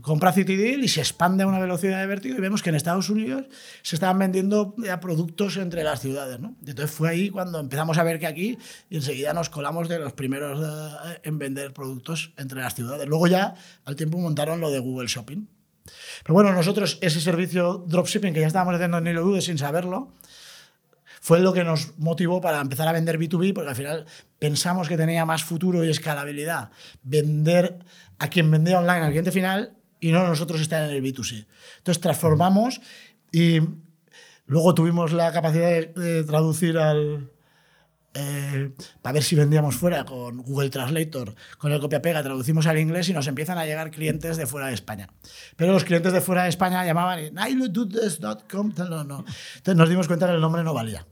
compra Citydil y se expande a una velocidad de vértigo y vemos que en Estados Unidos se estaban vendiendo ya productos entre las ciudades. ¿no? Entonces fue ahí cuando empezamos a ver que aquí y enseguida nos colamos de los primeros eh, en vender productos entre las ciudades. Luego ya al tiempo montaron lo de Google Shopping. Pero bueno, nosotros ese servicio dropshipping que ya estábamos haciendo en dudes sin saberlo, fue lo que nos motivó para empezar a vender B2B, porque al final pensamos que tenía más futuro y escalabilidad vender a quien vendía online al cliente final y no nosotros estar en el B2C. Entonces transformamos y luego tuvimos la capacidad de traducir al... eh, para ver si vendíamos fuera con Google Translator, con el copia-pega, traducimos al inglés y nos empiezan a llegar clientes de fuera de España. Pero los clientes de fuera de España llamaban y tal, no, no. Entonces nos dimos cuenta que el nombre no valía.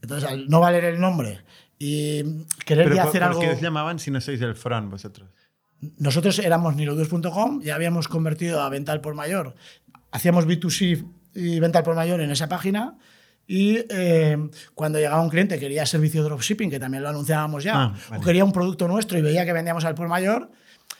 Entonces, al no valer el nombre y querer Pero ya ¿por, hacer por algo... qué os llamaban si no sois del front vosotros? Nosotros éramos nilodues.com, ya habíamos convertido a venta al por mayor. Hacíamos B2C y venta al por mayor en esa página. Y eh, cuando llegaba un cliente que quería servicio dropshipping, que también lo anunciábamos ya, Ah, vale. o quería un producto nuestro y veía que vendíamos al por mayor,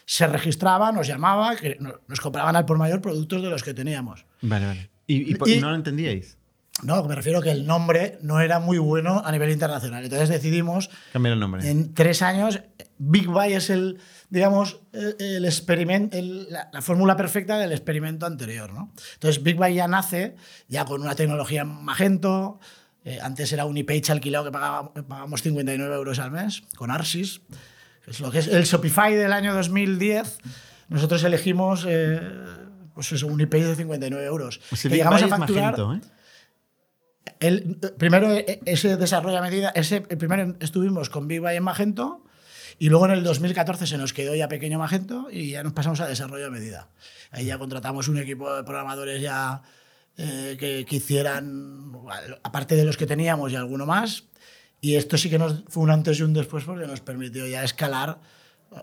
se registraba, nos llamaba, que no- nos compraban al por mayor productos de los que teníamos. Vale, vale. ¿Y, y Y- no lo entendíais? No, me refiero que el nombre no era muy bueno a nivel internacional. Entonces decidimos Cambiar el nombre. en tres años, Big Buy es el, digamos, el, el experimento, la, la fórmula perfecta del experimento anterior. ¿no? Entonces, Big Buy ya nace ya con una tecnología Magento. eh, antes era Unipage alquilado que pagábamos, pagábamos 59 euros al mes con Arsis. Es lo que es el Shopify del año 2010. Nosotros elegimos eh, pues eso, Unipage de 59 euros. O sea, Que Big llegamos Buy a facturar- Magento, ¿eh? el, primero, e- ese desarrollo a medida, ese, primero estuvimos con Big Buy en Magento y luego en el 2014 se nos quedó ya pequeño Magento y ya nos pasamos a desarrollo a medida. Ahí ya contratamos un equipo de programadores ya eh, que, que hicieran, aparte de los que teníamos y alguno más, y esto sí que nos fue un antes y un después porque nos permitió ya escalar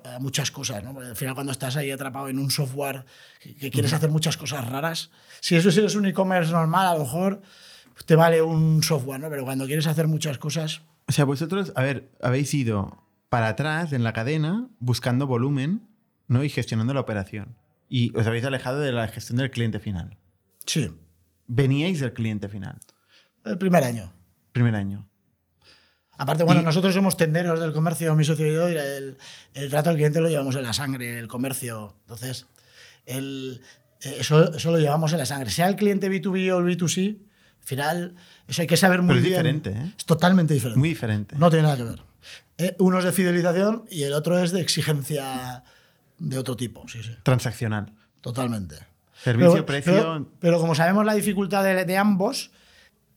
a muchas cosas, ¿no? Porque al final cuando estás ahí atrapado en un software que, que quieres hacer muchas cosas raras, si eso sí es un e-commerce normal, a lo mejor te vale un software, ¿no? Pero cuando quieres hacer muchas cosas, O sea, vosotros, a ver, habéis ido para atrás en la cadena buscando volumen ¿no? y gestionando la operación. Y os habéis alejado de la gestión del cliente final. sí, Veníais del cliente final, el primer año. primer año. Aparte, bueno, Y- nosotros somos tenderos del comercio, mi socio y yo, y el, el trato al cliente lo llevamos en la sangre, el comercio. Entonces, el, eso, eso lo llevamos en la sangre. Sea el cliente B2B o el B2C, final, eso hay que saber muy Pero es bien. diferente, ¿eh? Es totalmente diferente. Muy diferente. No tiene nada que ver. Eh, uno es de fidelización y el otro es de exigencia de otro tipo. Sí, sí. Transaccional. Totalmente. Servicio, Pero- precio. Pero, pero como sabemos la dificultad de, de ambos,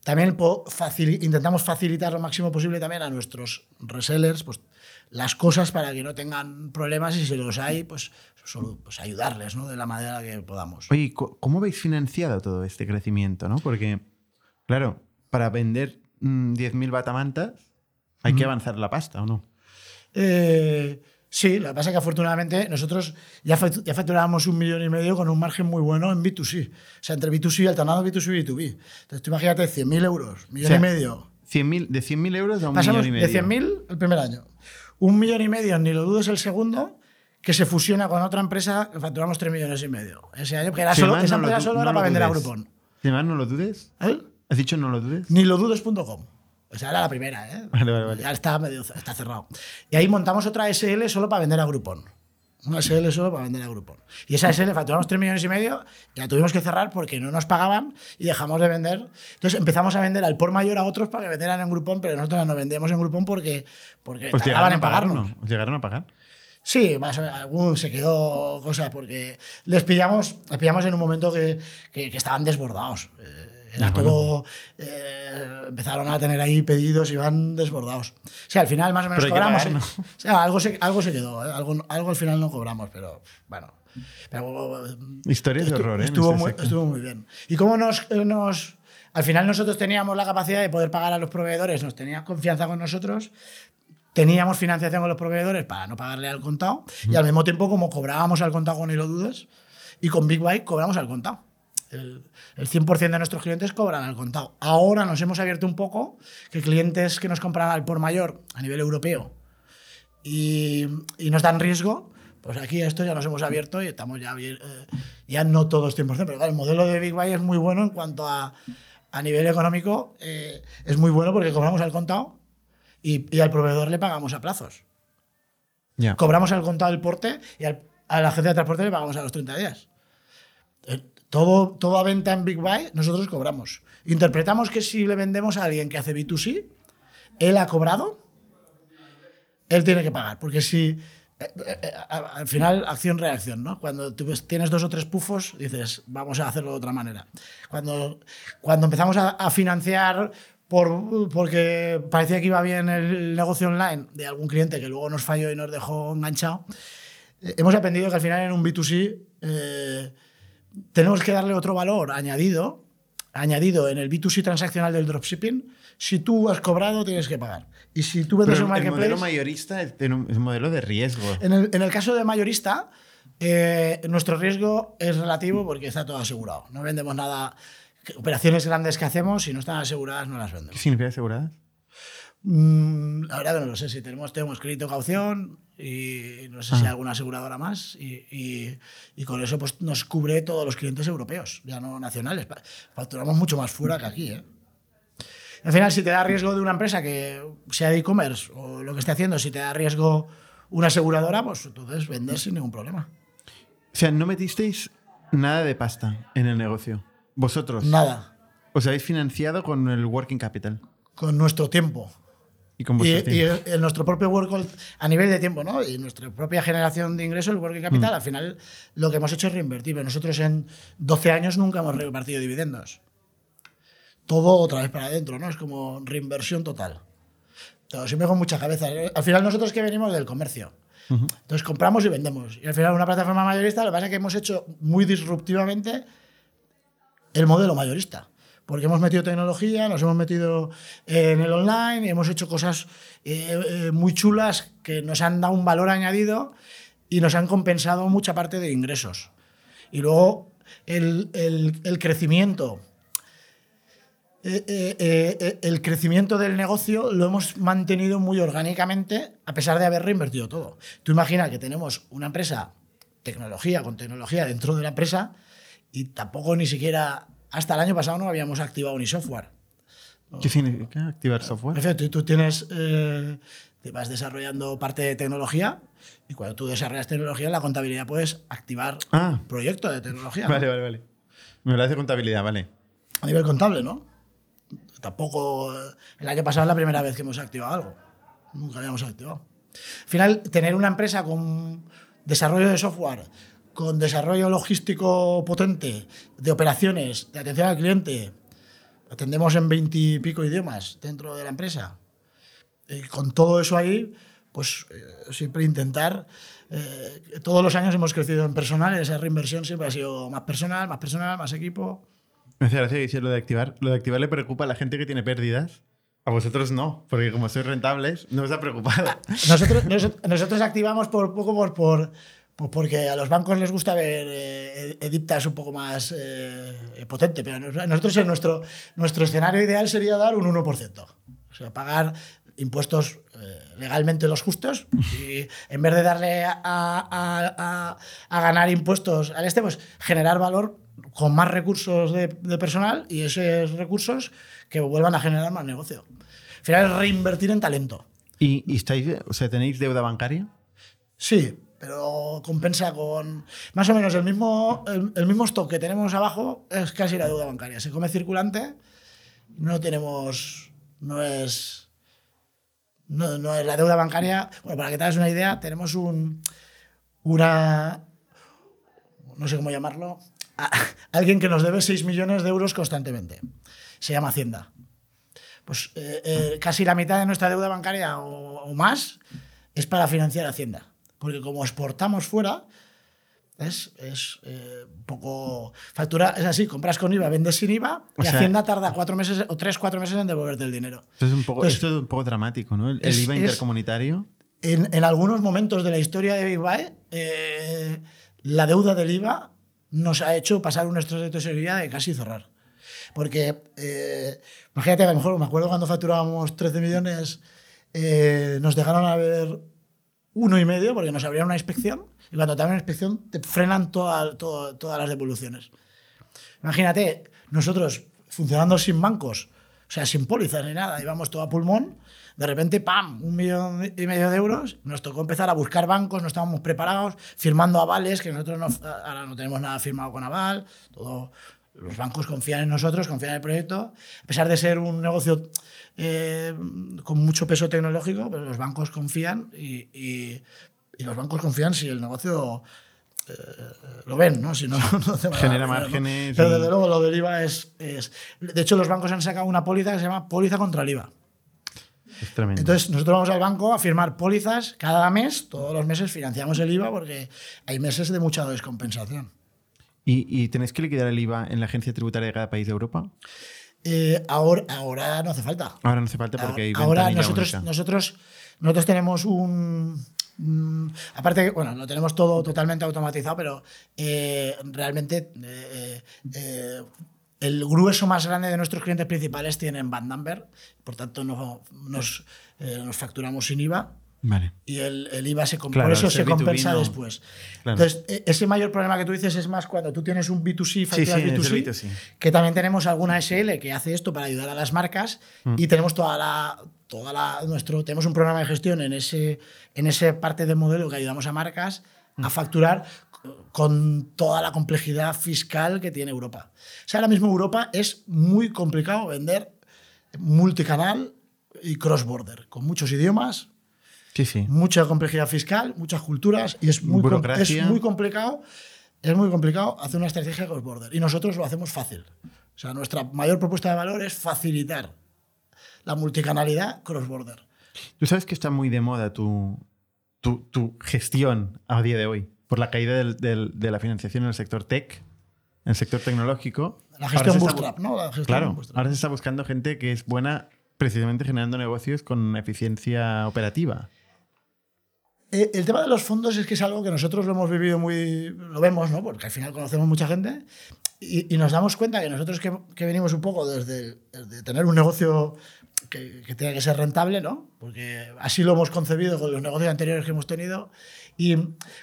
también facili- intentamos facilitar lo máximo posible también a nuestros resellers pues, las cosas para que no tengan problemas y si los hay, pues, solo, pues ayudarles ¿no? de la manera que podamos. Oye, ¿cómo habéis financiado todo este crecimiento? ¿no? Porque, claro, para vender mm, 10.000 batamantas hay que avanzar la pasta, ¿o no? Eh, sí, lo que pasa es que afortunadamente nosotros ya, fact- ya facturábamos un millón y medio con un margen muy bueno en B2C. O sea, entre B2C, alternado B2C y B2B. Entonces, tú imagínate 100.000 euros, millón O sea, y medio. 100.000 de 100.000 euros a un Pasamos millón y medio. de 100.000 el primer año. Un millón y medio, ni lo dudes, el segundo, que se fusiona con otra empresa que facturamos 3 millones y medio. Ese año, porque era Si solo, esa no empresa solo no era para vender a. Groupon. Si además no lo dudes. ¿Eh? ¿Has dicho no lo dudes? Ni lo dudes.com. Esa era la primera, ¿eh? Vale, vale, vale. Ya está, medio, está cerrado. Y ahí montamos otra SL solo para vender a Groupon. Una SL solo para vender a Groupon. Y esa SL facturamos 3 millones y medio la tuvimos que cerrar porque no nos pagaban y dejamos de vender. Entonces empezamos a vender al por mayor a otros para que vendieran en Groupon, pero nosotros no vendíamos en Groupon porque, porque ¿Os tardaban en a pagar o pagarnos. no? ¿Os llegaron a pagar? Sí, más o menos, algún se quedó cosa porque les pillamos, les pillamos en un momento que, que- que estaban desbordados. Eh, Era todo. eh, empezaron a tener ahí pedidos y van desbordados. O sea, al final más o menos Pero cobramos. pagar. ¿no? O sea, algo se, algo se quedó, ¿eh? algo, algo al final no cobramos, pero bueno. Pero, Historias de horror, ¿eh? Estuvo muy, estuvo muy bien. ¿Y cómo nos, eh, nos. Al final nosotros teníamos la capacidad de poder pagar a los proveedores, nos tenían confianza con nosotros, teníamos financiación con los proveedores para no pagarle al contado, y al mismo tiempo, como cobrábamos al contado con Ni lo y con Big Bike cobramos al contado. El, el 100% de nuestros clientes cobran al contado. Ahora nos hemos abierto un poco, que clientes que nos compran al por mayor a nivel europeo y, y nos dan riesgo, pues aquí esto ya nos hemos abierto y estamos ya, eh, ya no todos 100%, pero claro, el modelo de Big Buy es muy bueno en cuanto a, a nivel económico, eh, es muy bueno porque cobramos al contado y, y al proveedor le pagamos a plazos. Cobramos al contado el porte y al- a la agencia de transporte le pagamos a los 30 días. Eh, Todo, toda venta en Big Buy nosotros cobramos. Interpretamos que si le vendemos a alguien que hace B2C, él ha cobrado, él tiene que pagar. Porque si. eh, eh, eh, Al final, acción-reacción, ¿no? Cuando tienes dos o tres pufos, dices, vamos a hacerlo de otra manera. Cuando, cuando empezamos a, a financiar por, porque parecía que iba bien el negocio online de algún cliente que luego nos falló y nos dejó enganchado, eh, hemos aprendido que al final en un B2C eh, tenemos que darle otro valor añadido, añadido en el B2C transaccional del dropshipping. Si tú has cobrado, tienes que pagar. Y si tú vendes Pero un el modelo marketplace. mayorista es un modelo de riesgo. En el, en el caso de mayorista, eh, nuestro riesgo es relativo porque está todo asegurado. No vendemos nada. Operaciones grandes que hacemos, si no están aseguradas, no las ¿Qué vendemos. significa aseguradas? Mm, la verdad que no lo sé. Si tenemos, tenemos crédito caución y no sé si hay alguna aseguradora más. Y, y- y con eso pues, nos cubre todos los clientes europeos, ya no nacionales. Facturamos mucho más fuera que aquí. ¿eh? Al final, si te da riesgo de una empresa que sea de e-commerce o lo que esté haciendo, si te da riesgo una aseguradora, pues entonces vendes sin ningún problema. O sea, no metisteis nada de pasta en el negocio. Vosotros. Nada. Os habéis financiado con el working capital. Con nuestro tiempo. Y con Y, y en nuestro propio work a nivel de tiempo, ¿no? Y nuestra propia generación de ingresos, el working capital, al final lo que hemos hecho es reinvertir. Pero nosotros en 12 años nunca hemos repartido dividendos. Todo otra vez para adentro, ¿no? Es como reinversión total. Pero siempre con mucha cabeza. Al final nosotros que venimos del comercio. Entonces compramos y vendemos. Y al final una plataforma mayorista, lo que pasa es que hemos hecho muy disruptivamente el modelo mayorista. Porque hemos metido tecnología, nos hemos metido en el online hemos hecho cosas eh, eh, muy chulas que nos han dado un valor añadido y nos han compensado mucha parte de ingresos. Y luego el, el- crecimiento. eh, el crecimiento del negocio lo hemos mantenido muy orgánicamente a pesar de haber reinvertido todo. Tú imagina que tenemos una empresa, tecnología con tecnología dentro de la empresa y tampoco ni siquiera hasta el año pasado no habíamos activado ni software. ¿Qué significa activar software? Perfecto, y tú tienes, eh, te vas desarrollando parte de tecnología y cuando tú desarrollas tecnología en la contabilidad puedes activar Ah. proyecto de tecnología. ¿no? Vale, vale, vale. Me lo hace contabilidad, vale. A nivel contable, ¿no? tampoco. eh, El año pasado es la primera vez que hemos activado algo. Nunca habíamos activado. Al final, tener una empresa con desarrollo de software, con desarrollo logístico potente, de operaciones, de atención al cliente, atendemos en veintipico idiomas dentro de la empresa. Y con todo eso ahí, pues eh, siempre intentar. eh, todos los años hemos crecido en personal, esa reinversión siempre ha sido más personal, más personal, más equipo. Me hace gracia que dices lo de activar. Lo de activar le preocupa a la gente que tiene pérdidas. A vosotros no, porque como sois rentables, no os ha preocupado. *laughs* Nosotros, nos- nosotros activamos por poco por, por, pues porque a los bancos les gusta ver eh, edictas un poco más eh, potente, pero nos- nosotros en nuestro, nuestro escenario ideal sería dar un 1%. O sea, pagar impuestos eh, legalmente los justos y en vez de darle a, a- a- a ganar impuestos al este, pues generar valor con más recursos de, de personal y esos recursos que vuelvan a generar más negocio. Al final reinvertir en talento. ¿Y, y estáis, o sea, tenéis deuda bancaria? Sí, pero compensa con más o menos el mismo, el, mismo stock que tenemos abajo, es casi la deuda bancaria. Se come circulante, no tenemos, no es, no, no es la deuda bancaria. Bueno, para que te hagas una idea, tenemos un, una, no sé cómo llamarlo, alguien que nos debe 6 millones de euros constantemente. Se llama Hacienda. Pues eh, eh, casi la mitad de nuestra deuda bancaria o más es para financiar Hacienda. Porque como exportamos fuera, es, es eh, un poco. Factura, es así, compras con IVA, vendes sin IVA O y sea- Hacienda tarda cuatro meses o tres, cuatro meses en devolverte el dinero. Esto es un poco, Entonces, esto es un poco dramático, ¿no? El, el es- IVA es- intercomunitario. En, en algunos momentos de la historia de Bivae, eh, la deuda del IVA nos ha hecho pasar un estrés de tesorería de casi cerrar. Porque, eh, imagínate, a lo mejor me acuerdo cuando facturábamos 13 millones, eh, nos dejaron a ver uno y medio porque nos abrieron una inspección y cuando te abren una inspección te frenan toda- todo- todas las devoluciones. Imagínate, nosotros funcionando sin bancos, o sea, sin pólizas ni nada, íbamos todo a pulmón, de repente, ¡pam!, un millón y medio de euros, nos tocó empezar a buscar bancos, no estábamos preparados, firmando avales, que nosotros no, ahora no tenemos nada firmado con aval, todo, los bancos confían en nosotros, confían en el proyecto, a pesar de ser un negocio eh, con mucho peso tecnológico, pero los bancos confían y, y- y los bancos confían si el negocio eh, lo ven, ¿no? Si no, *laughs* no te Genera márgenes Pero y- desde luego lo del IVA es, es... De hecho, los bancos han sacado una póliza que se llama póliza contra el IVA. Es tremendo. Entonces, nosotros vamos al banco a firmar pólizas cada mes, todos los meses financiamos el IVA porque hay meses de mucha descompensación. ¿Y, y tenéis que liquidar el IVA en la agencia tributaria de cada país de Europa? Eh, ahora, ahora no hace falta. Ahora no hace falta porque hay Ahora nosotros, única. nosotros, nosotros tenemos un... mm, aparte, bueno, lo tenemos todo totalmente automatizado, pero eh, realmente eh, el grueso más grande de nuestros clientes principales tienen band number, por tanto no, nos, nos facturamos sin IVA Vale. y el, el IVA se Claro, por eso se ser B2B compensa no. después. Claro. Entonces, e- ese mayor problema que tú dices es más cuando tú tienes un B2C, facturas sí, es B2C, el B2C. que también tenemos alguna SL que hace esto para ayudar a las marcas Mm. y tenemos toda la toda la nuestro tenemos un programa de gestión en ese en esa parte del modelo que ayudamos a marcas a Mm. facturar con toda la complejidad fiscal que tiene Europa. O sea, ahora mismo Europa es muy complicado vender multicanal y cross border con muchos idiomas, Sí, sí. mucha complejidad fiscal, muchas culturas y es muy, es muy complicado. Es muy complicado hacer una estrategia cross border y nosotros lo hacemos fácil. O sea, nuestra mayor propuesta de valor es facilitar la multicanalidad cross border. Tú sabes que está muy de moda tu, tu, tu gestión a día de hoy por la caída del- del- de la financiación en el sector tech, en el sector tecnológico. La gestión bootstrap, ¿no? La gestión Claro, bootstrap. ahora se está buscando gente que es buena precisamente generando negocios con eficiencia operativa. Eh, El tema de los fondos es que es algo que nosotros lo hemos vivido muy. Lo vemos, ¿no? Porque al final conocemos mucha gente y, y nos damos cuenta que nosotros que, que venimos un poco desde, desde tener un negocio que, que que ser rentable, ¿no? Porque así lo hemos concebido con los negocios anteriores que hemos tenido. Y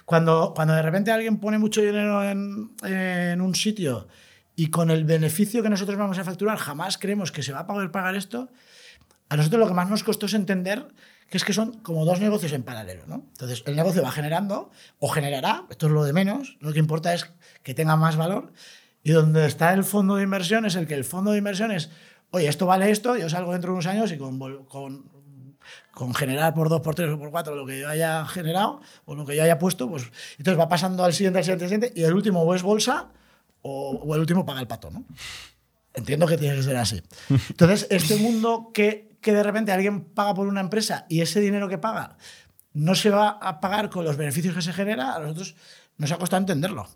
cuando, cuando de repente alguien pone mucho dinero en, en un sitio y con el beneficio que nosotros vamos a facturar jamás creemos que se va a poder pagar esto, a nosotros lo que más nos costó es entender que es que son como dos negocios en paralelo, ¿no? Entonces, el negocio va generando o generará, esto es lo de menos, lo que importa es que tenga más valor y donde está el fondo de inversión es el que el fondo de inversión es oye, esto vale esto, yo salgo dentro de unos años y con, con, con generar por dos, por tres o por cuatro lo que yo haya generado o lo que yo haya puesto, pues entonces va pasando al siguiente, al siguiente, al siguiente y el último o es bolsa o, o el último paga el pato, ¿no? Entiendo que tiene que ser así. Entonces, este mundo que, que de repente alguien paga por una empresa y ese dinero que paga no se va a pagar con los beneficios que se genera, a nosotros nos ha costado entenderlo.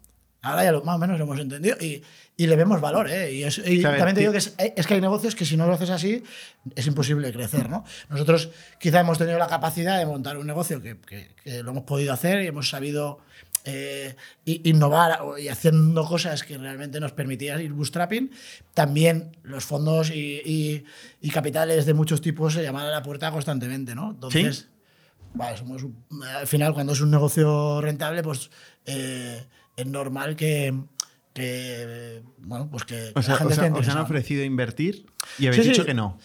Ahora ya lo- más o menos lo hemos entendido y, y le vemos valor. ¿eh? Y, es- y también te digo que es, es que hay negocios que si no lo haces así es imposible crecer. ¿no? Nosotros quizá hemos tenido la capacidad de montar un negocio que, que- que lo hemos podido hacer y hemos sabido eh, innovar y haciendo cosas que realmente nos permitían ir bootstrapping. También los fondos y, y- y capitales de muchos tipos se llaman a la puerta constantemente. ¿no? Entonces, vale, somos al final, cuando es un negocio rentable, pues eh, es normal que, que, bueno, pues que O sea, la gente os, esté ha- os han ofrecido invertir y habéis Sí, dicho sí. que no.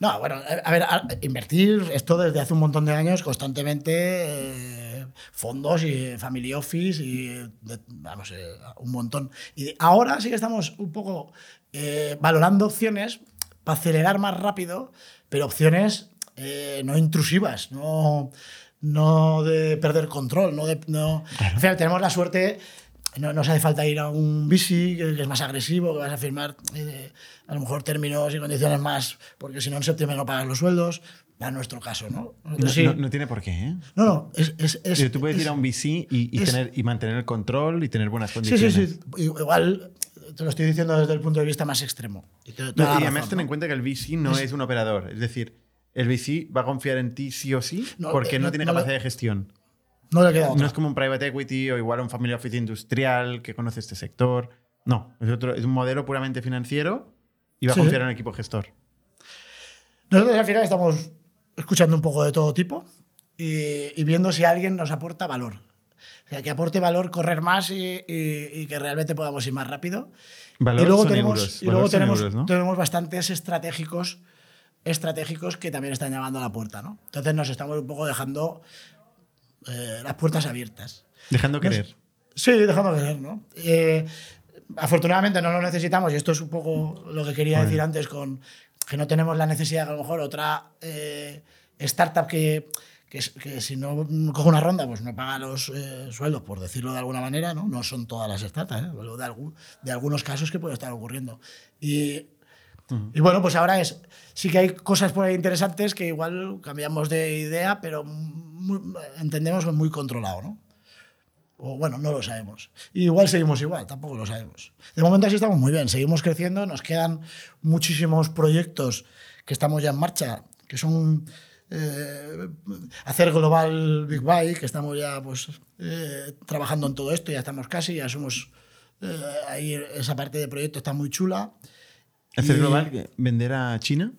No, bueno, a ver, a- invertir esto desde hace un montón de años constantemente, eh, fondos y family office y, de- vamos, eh, un montón. Y ahora sí que estamos un poco eh, valorando opciones para acelerar más rápido, pero opciones eh, no intrusivas, no, no de perder control, no de... No, Al final tenemos la suerte no nos hace falta ir a un bici que que es más agresivo, que vas a firmar eh, a lo mejor términos y condiciones más, porque si no en septiembre no pagas los sueldos. Va nuestro caso, ¿no? No, sí- no- no tiene por qué, ¿eh? no, no, es. es, es- Pero tú puedes es- ir a un VC y, y es- tener, y mantener el control y tener buenas Sí, condiciones. sí, sí. Igual te lo estoy diciendo desde el punto de vista más extremo. Y, te- No, y además ten ¿no? en cuenta que el VC no es, un operador. Es decir, el VC va a confiar en ti sí o sí No, porque eh, no, no- tiene no capacidad de gestión. No le queda otra. No es como un private equity o igual un family office industrial que conoce este sector. No, es, otro, es un modelo puramente financiero y va a Sí. confiar en el equipo gestor. Nosotros al final estamos escuchando un poco de todo tipo y, y viendo si alguien nos aporta valor. O sea, que aporte valor correr más y, y- y que realmente podamos ir más rápido. Valor y luego tenemos, euros, y luego tenemos, euros, ¿no? tenemos bastantes estratégicos estratégicos que también están llamando a la puerta. ¿no? Entonces nos estamos un poco dejando eh, las puertas abiertas. Dejando querer. Sí, dejando querer, ¿no? Eh, afortunadamente no lo necesitamos y esto es un poco lo que quería decir antes con que no tenemos la necesidad que a lo mejor otra eh, startup que, que, que si no coge una ronda pues no paga los eh, sueldos, por decirlo de alguna manera, ¿no? No son todas las startups, ¿eh? De, algún- de algunos casos que puede estar ocurriendo. Y, y bueno, pues ahora es, sí que hay cosas por ahí interesantes que igual cambiamos de idea, pero muy- entendemos muy controlado, ¿no? O bueno, no lo sabemos. Y igual seguimos igual, tampoco lo sabemos. De momento así estamos muy bien, seguimos creciendo, nos quedan muchísimos proyectos que estamos ya en marcha, que son eh, hacer Global Big Buy, que estamos ya pues, eh, trabajando en todo esto, ya estamos casi, ya somos... eh, ahí esa parte de proyecto está muy chula. Hacer global, vender a China.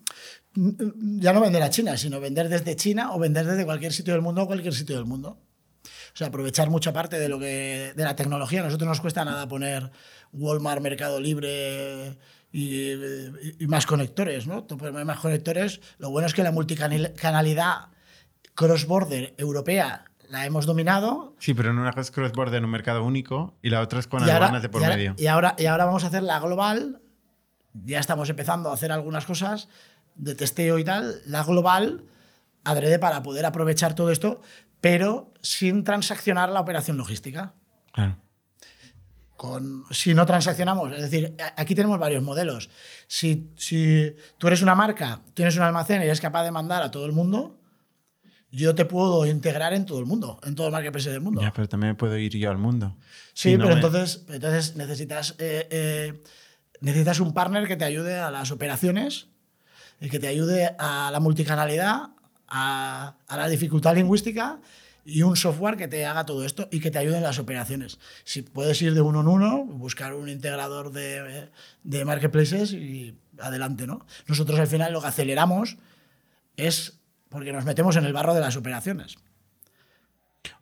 ya no vender a China, sino vender desde China o vender desde cualquier sitio del mundo a cualquier sitio del mundo. O sea, aprovechar mucha parte de lo que de la tecnología. A nosotros no nos cuesta nada poner Walmart, Mercado Libre y, y más conectores, ¿no? Más conectores. Lo bueno es que la multicanalidad cross-border europea la hemos dominado Sí, pero en una cosa es cross-border en un mercado único y la otra es con aduanas de por y ahora- medio. y ahora- y ahora vamos a hacer la global. Ya estamos empezando a hacer algunas cosas de testeo y tal. La global, adrede para poder aprovechar todo esto, pero sin transaccionar la operación logística. Claro. Con, si no transaccionamos, es decir, a- aquí tenemos varios modelos. Si, si tú eres una marca, tienes un almacén y eres capaz de mandar a todo el mundo, yo te puedo integrar en todo el mundo, en todo el marketplace del mundo. Ya, pero también puedo ir yo al mundo. Sí, Si no pero me- entonces, entonces necesitas, eh, eh, necesitas un partner que te ayude a las operaciones y que te ayude a la multicanalidad, a, a la dificultad lingüística y un software que te haga todo esto y que te ayude en las operaciones. Si puedes ir de uno en uno, buscar un integrador de, de marketplaces y adelante, ¿no? Nosotros al final lo que aceleramos es porque nos metemos en el barro de las operaciones.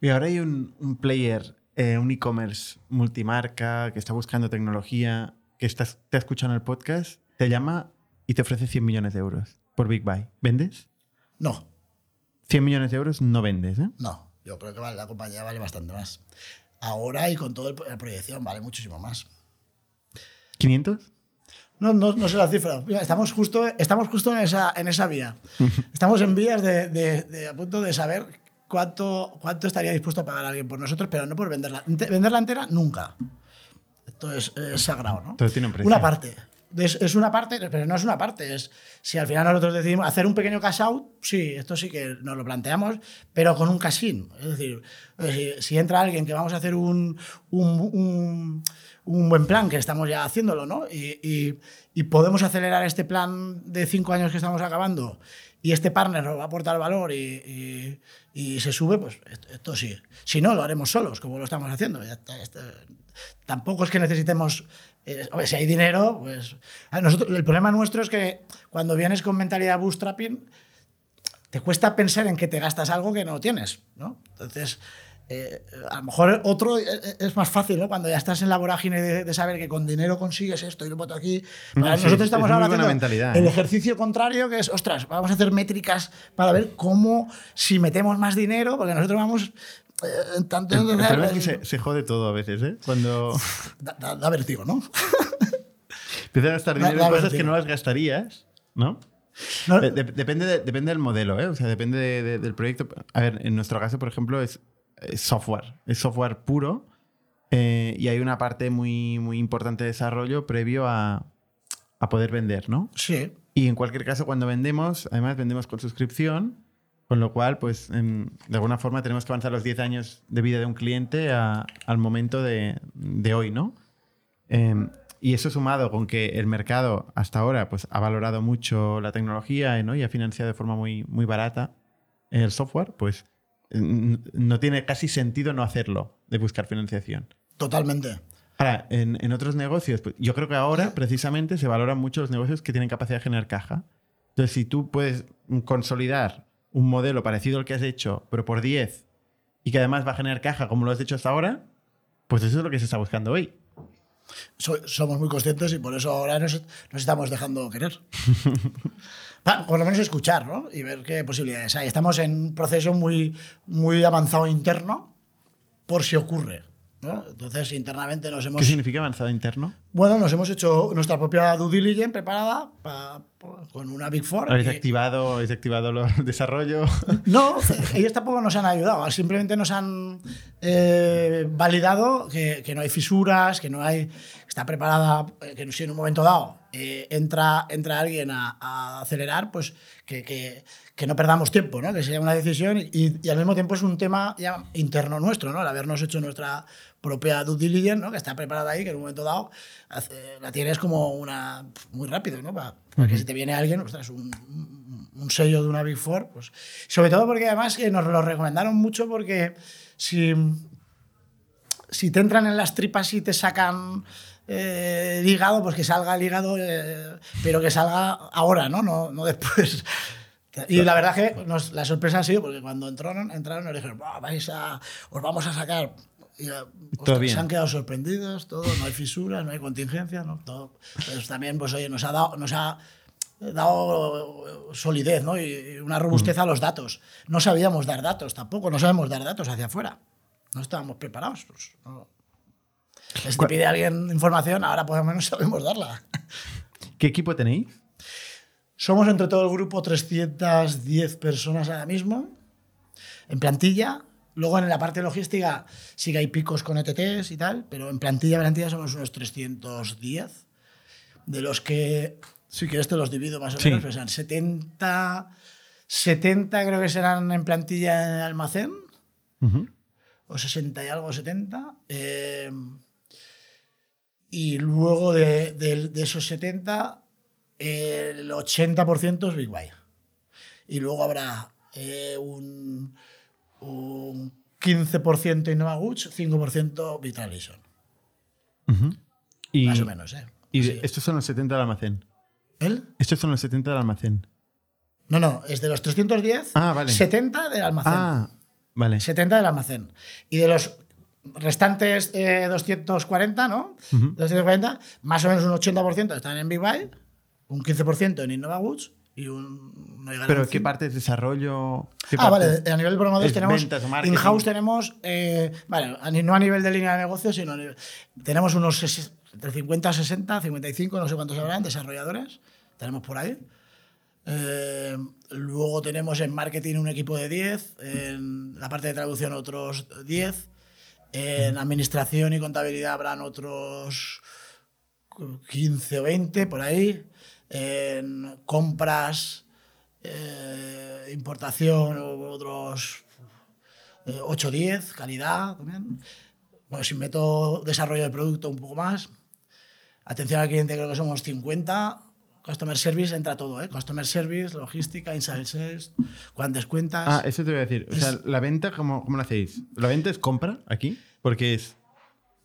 Y ahora hay un, un player, eh, un e-commerce multimarca que está buscando tecnología, que estás, te ha escuchado en el podcast, te llama y te ofrece 100 millones de euros por Big Buy. ¿Vendes? No, 100 millones de euros no vendes, ¿eh? No, yo creo que la compañía vale bastante más. Ahora y con toda la proyección vale muchísimo más. ¿500? No, no, no sé la cifra. Estamos justo, estamos justo en, esa, en esa vía. *laughs* Estamos en vías de, de- de- a punto de saber cuánto, cuánto estaría dispuesto a pagar alguien por nosotros, pero no por venderla. Venderla entera, nunca. Es, es sagrado, ¿no? Todo tiene un precio. Una parte. Es, es una parte, pero no es una parte. Es, si al final nosotros decidimos hacer un pequeño cash out, sí, esto sí que nos lo planteamos, pero con un cash in. Es decir, si, si entra alguien que vamos a hacer un, un, un- un buen plan, que estamos ya haciéndolo, ¿no? Y, podemos acelerar este plan de cinco años que estamos acabando y este partner nos va a aportar valor y, y- se sube, pues esto, sí. Si no, lo haremos solos, como lo estamos haciendo. Tampoco es que necesitemos. eh, hombre, si hay dinero, pues. el problema nuestro es que cuando vienes con mentalidad bootstrapping, te cuesta pensar en que te gastas algo que no tienes, ¿no? Entonces. Eh, a lo mejor otro eh, eh, es más fácil, ¿no? Cuando ya estás en la vorágine de, de saber que con dinero consigues esto y lo meto aquí. No, Para sí, nosotros es estamos muy ahora haciendo mentalidad, el ejercicio contrario, que es, ostras, vamos a hacer métricas para ver cómo, si metemos más dinero, porque nosotros vamos. eh, tanto El, es que se, se jode todo a veces, ¿eh? Cuando *laughs* da, da- da vértigo, ¿no? *laughs* empiezas a gastar dinero en cosas que no las gastarías, ¿no? No- De- de- depende, de- depende del modelo, ¿eh? O sea, depende de- de- del proyecto. A ver, en nuestro caso, por ejemplo, es, es software. Es software puro eh, y hay una parte muy, muy importante de desarrollo previo a, a poder vender, ¿no? sí. Y en cualquier caso, cuando vendemos, además vendemos con suscripción, con lo cual, pues, en- de alguna forma tenemos que avanzar los 10 años de vida de un cliente a- al momento de, de hoy, ¿no? Eh, y eso sumado con que el mercado hasta ahora pues, ha valorado mucho la tecnología ¿no? y ha financiado de forma muy, muy barata el software, pues no tiene casi sentido no hacerlo, de buscar financiación. Totalmente. Ahora, en, en otros negocios, pues, yo creo que ahora precisamente se valoran mucho los negocios que tienen capacidad de generar caja. Entonces, si tú puedes consolidar un modelo parecido al que has hecho, pero por 10, y que además va a generar caja como lo has hecho hasta ahora, pues eso es lo que se está buscando hoy. So- somos muy conscientes y por eso ahora nos, nos estamos dejando querer. *laughs* Por lo menos escuchar, ¿no? Y ver qué posibilidades hay. Estamos en un proceso muy, muy avanzado interno por si ocurre. ¿no? Entonces, internamente nos hemos. ¿Qué significa avanzado interno? Bueno, nos hemos hecho nuestra propia due diligence preparada pa- pa- con una Big Four. ¿Habéis y- activado, habéis activado lo- el desarrollo? *laughs* No, ellos tampoco nos han ayudado, simplemente nos han eh, validado que, que no hay fisuras, que no hay. Está preparada, eh, que en un momento dado eh, entra, entra alguien a, a acelerar, pues que, que- que no perdamos tiempo, ¿no? que sea una decisión y, y al mismo tiempo es un tema ya interno nuestro, ¿no? el habernos hecho nuestra propia due diligence, ¿no? que está preparada ahí, que en un momento dado hace- la tienes como una. muy rápido, ¿no? para, para que si te viene alguien, ostras, un, un- un sello de una Big Four, pues. Sobre todo porque además que nos lo recomendaron mucho porque si, si te entran en las tripas y te sacan eh, el hígado, pues que salga el hígado, eh, pero que salga ahora, ¿no? No, no después. Y la verdad que nos- la sorpresa ha sido porque cuando entraron, entraron nos dijeron, "Buah, vais a, os vamos a sacar. Y, eh, ostras, bien. se han quedado sorprendidos, todo, no hay fisuras, no hay contingencia, ¿no? Todo. Pues también, pues oye, nos ha dado, nos ha dado solidez ¿no? y una robustez a los datos. No sabíamos dar datos tampoco, no sabemos dar datos hacia afuera. No estábamos preparados. pues, no. Si te pide alguien información, ahora por lo menos sabemos darla. ¿Qué equipo tenéis? Somos entre todo el grupo 310 personas ahora mismo, en plantilla. Luego en la parte logística sí que hay picos con ETTs y tal, pero en plantilla, plantilla somos unos 310, de los que, si quieres te los divido más o Sí. menos, pues serán 70, 70 creo que serán en plantilla en el almacén, Ujú. o 60 y algo, 70. eh, y luego de, de- de esos 70, el 80% es Big Buy. Y luego habrá eh, un, un 15% Innova Goods, 5% Vitralison. Ujú. Y, Más o menos, ¿eh? y Sí. estos son los 70 del almacén. ¿Él? Estos son los 70 del almacén. No, no, es de los 310, Ah, vale. 70 del almacén. Ah, vale. 70 del almacén. Y de los restantes eh, 240, ¿no? 240, más o menos un 80% están en Big Buy, un 15% en Innova Goods y un... no Pero ¿qué parte es desarrollo? ¿Qué Ah, vale, a nivel de programadores ¿Es tenemos... In-house tenemos, eh, vale, no a nivel de línea de negocio, sino a nivel- tenemos unos entre 50, 60, 55, no sé cuántos habrán, desarrolladores. Tenemos por ahí. Eh, luego tenemos en marketing un equipo de 10, en la parte de traducción otros 10, en administración y contabilidad habrán otros 15 o 20 por ahí, en compras, eh, importación otros 8 o 10, calidad también. Bueno, si meto desarrollo de producto un poco más, atención al cliente creo que somos 50, Customer Service entra todo, ¿eh? Customer Service, logística, inside sales, cuántas cuentas. Ah, eso te voy a decir. O sea, ¿la venta cómo, cómo la hacéis? ¿La venta es compra aquí? Porque es...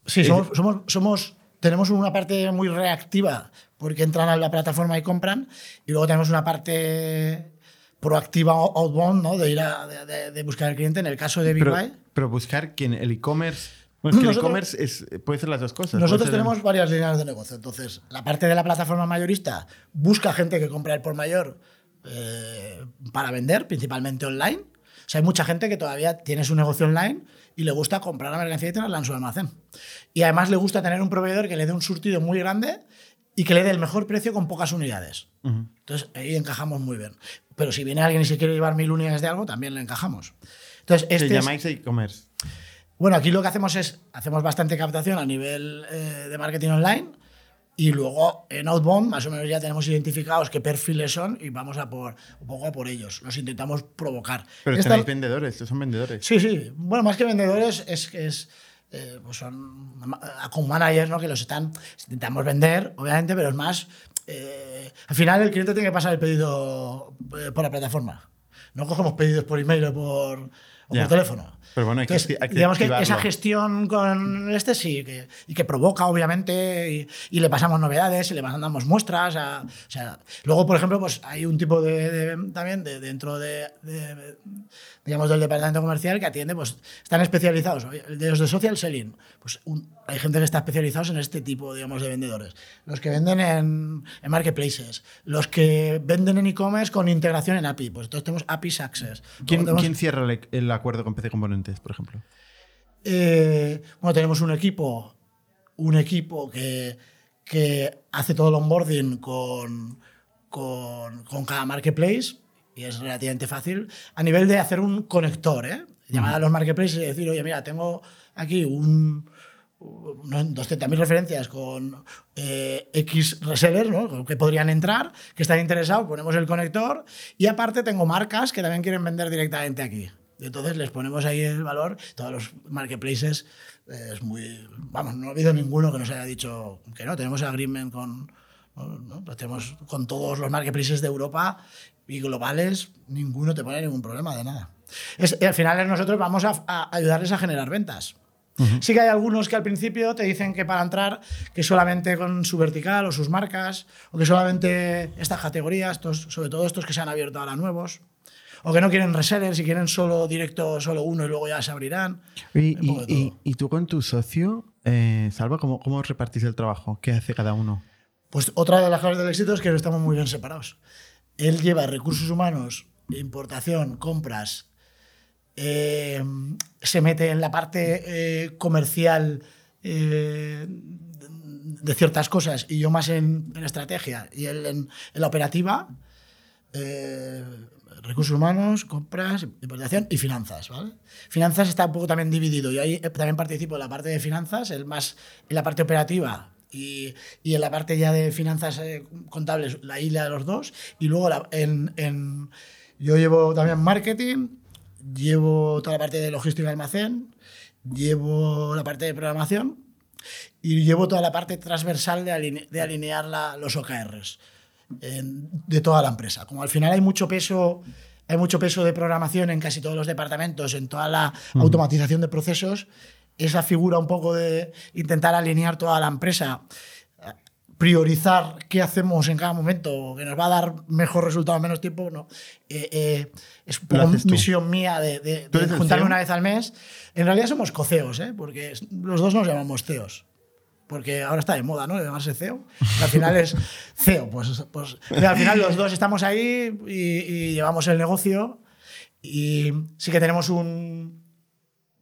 Sí, somos, somos, somos, tenemos una parte muy reactiva porque entran a la plataforma y compran y luego tenemos una parte proactiva outbound, ¿no? De ir a de, de buscar al cliente. En el caso de Big pero, pero buscar quién, el e-commerce bueno, es que el e-commerce es, puede ser las dos cosas. Nosotros tenemos varias líneas de negocio. Entonces, la parte de la plataforma mayorista busca gente que compra el por mayor eh, para vender, principalmente online. O sea, hay mucha gente que todavía tiene su negocio online y le gusta comprar la mercancía y tenerla en su almacén. Y además le gusta tener un proveedor que le dé un surtido muy grande y que le dé el mejor precio con pocas unidades. Entonces, ahí encajamos muy bien. Pero si viene alguien y se quiere llevar mil unidades de algo, también le encajamos. Entonces, este llamáis e-commerce? Bueno, aquí lo que hacemos es, hacemos bastante captación a nivel eh, de marketing online y luego en Outbound más o menos ya tenemos identificados qué perfiles son y vamos a por un poco a por ellos. Los intentamos provocar. Pero Esta, tenéis vendedores, son vendedores. Sí, sí. Bueno, más que vendedores es que es... Eh, pues son con managers ¿no? que los están intentamos vender obviamente pero es más eh, al final el cliente tiene que pasar el pedido eh, por la plataforma no cogemos pedidos por email o por, o por teléfono pero bueno, hay que, digamos que esa gestión con este sí, que, y que provoca, obviamente, y, le pasamos novedades y le mandamos muestras. o sea, luego, por ejemplo, pues hay un tipo de, también de, dentro de, digamos, del departamento comercial que atiende, pues están especializados. De los de social selling, pues hay gente que está especializados en este tipo, digamos, de vendedores. Los que venden en, en marketplaces, los que venden en e-commerce con integración en API, pues entonces tenemos API Success. ¿Quién, ¿quién cierra el acuerdo con PC Componentes? por ejemplo? Eh, bueno, tenemos un equipo, un equipo que, que hace todo el onboarding con, con, con, cada marketplace y es relativamente fácil. A nivel de hacer un conector, ¿eh? llamar a los marketplaces y decir, oye, mira, tengo aquí un, 200.000 referencias con eh, X resellers ¿no? que podrían entrar, que están interesados, ponemos el conector y aparte tengo marcas que también quieren vender directamente aquí. Entonces les ponemos ahí el valor. Todos los marketplaces es muy. Vamos, no ha habido ninguno que nos haya dicho que no. Tenemos agreement con. ¿no? Tenemos con todos los marketplaces de Europa y globales, ninguno te pone ningún problema de nada. Es, al final nosotros vamos a, ayudarles a generar ventas. Sí que hay algunos que al principio te dicen que para entrar, que solamente con su vertical o sus marcas, o que solamente estas categorías, sobre todo estos que se han abierto ahora nuevos, o que no quieren resellers y quieren solo directo, solo uno y luego ya se abrirán. Y, tú con tu socio, eh, Salva, ¿cómo, ¿cómo repartís el trabajo? ¿Qué hace cada uno? Pues otra de las claves del éxito es que estamos muy bien separados. Él lleva recursos humanos, importación, compras, eh, se mete en la parte eh, comercial eh, de ciertas cosas y yo más en, estrategia y él en, en la operativa recursos humanos, compras, importación y finanzas. ¿vale? Finanzas está un poco también dividido. Yo ahí también participo en la parte de finanzas, el más en la parte operativa y, y en la parte ya de finanzas eh, contables, la isla de los dos. Y luego en, en, yo llevo también marketing, llevo toda la parte de logística y almacén, llevo la parte de programación y llevo toda la parte transversal de, de alinear la, los OKRs de toda la empresa. Como al final hay mucho peso hay mucho peso de programación en casi todos los departamentos, en toda la automatización de procesos, esa figura un poco de intentar alinear toda la empresa, priorizar qué hacemos en cada momento, que nos va a dar mejor resultado en menos tiempo, no. Eh, eh, es una misión mía de, de, juntarme una vez al mes. En realidad somos coceos, ¿eh? porque los dos nos llamamos ceos porque ahora está de moda, ¿no? Llamarse CEO. al final es *laughs* CEO. Pues, pues al final los dos estamos ahí y, llevamos el negocio y sí que tenemos un,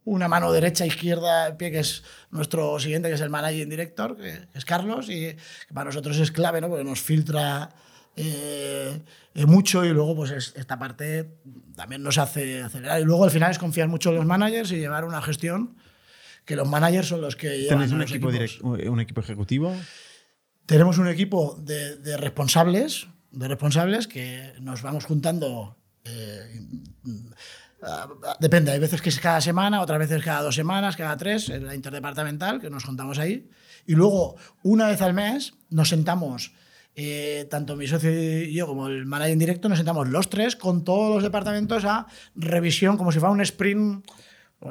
una mano derecha, izquierda, pie, que es nuestro siguiente, que es el managing director, que es Carlos, y que para nosotros es clave, ¿no? porque nos filtra eh, eh, mucho y luego pues esta parte también nos hace acelerar. Y luego al final es confiar mucho en los managers y llevar una gestión que los managers son los que llevan ¿Tenéis un equipo, un equipo ejecutivo? Tenemos un equipo de, de responsables, de responsables que nos vamos juntando. eh, depende, hay veces que es cada semana, otras veces cada dos semanas, cada tres, en la interdepartamental, que nos juntamos ahí. Y luego, una vez al mes, nos sentamos, eh, tanto mi socio y yo como el manager en directo, nos sentamos los tres con todos los departamentos a revisión, como si fuera un sprint.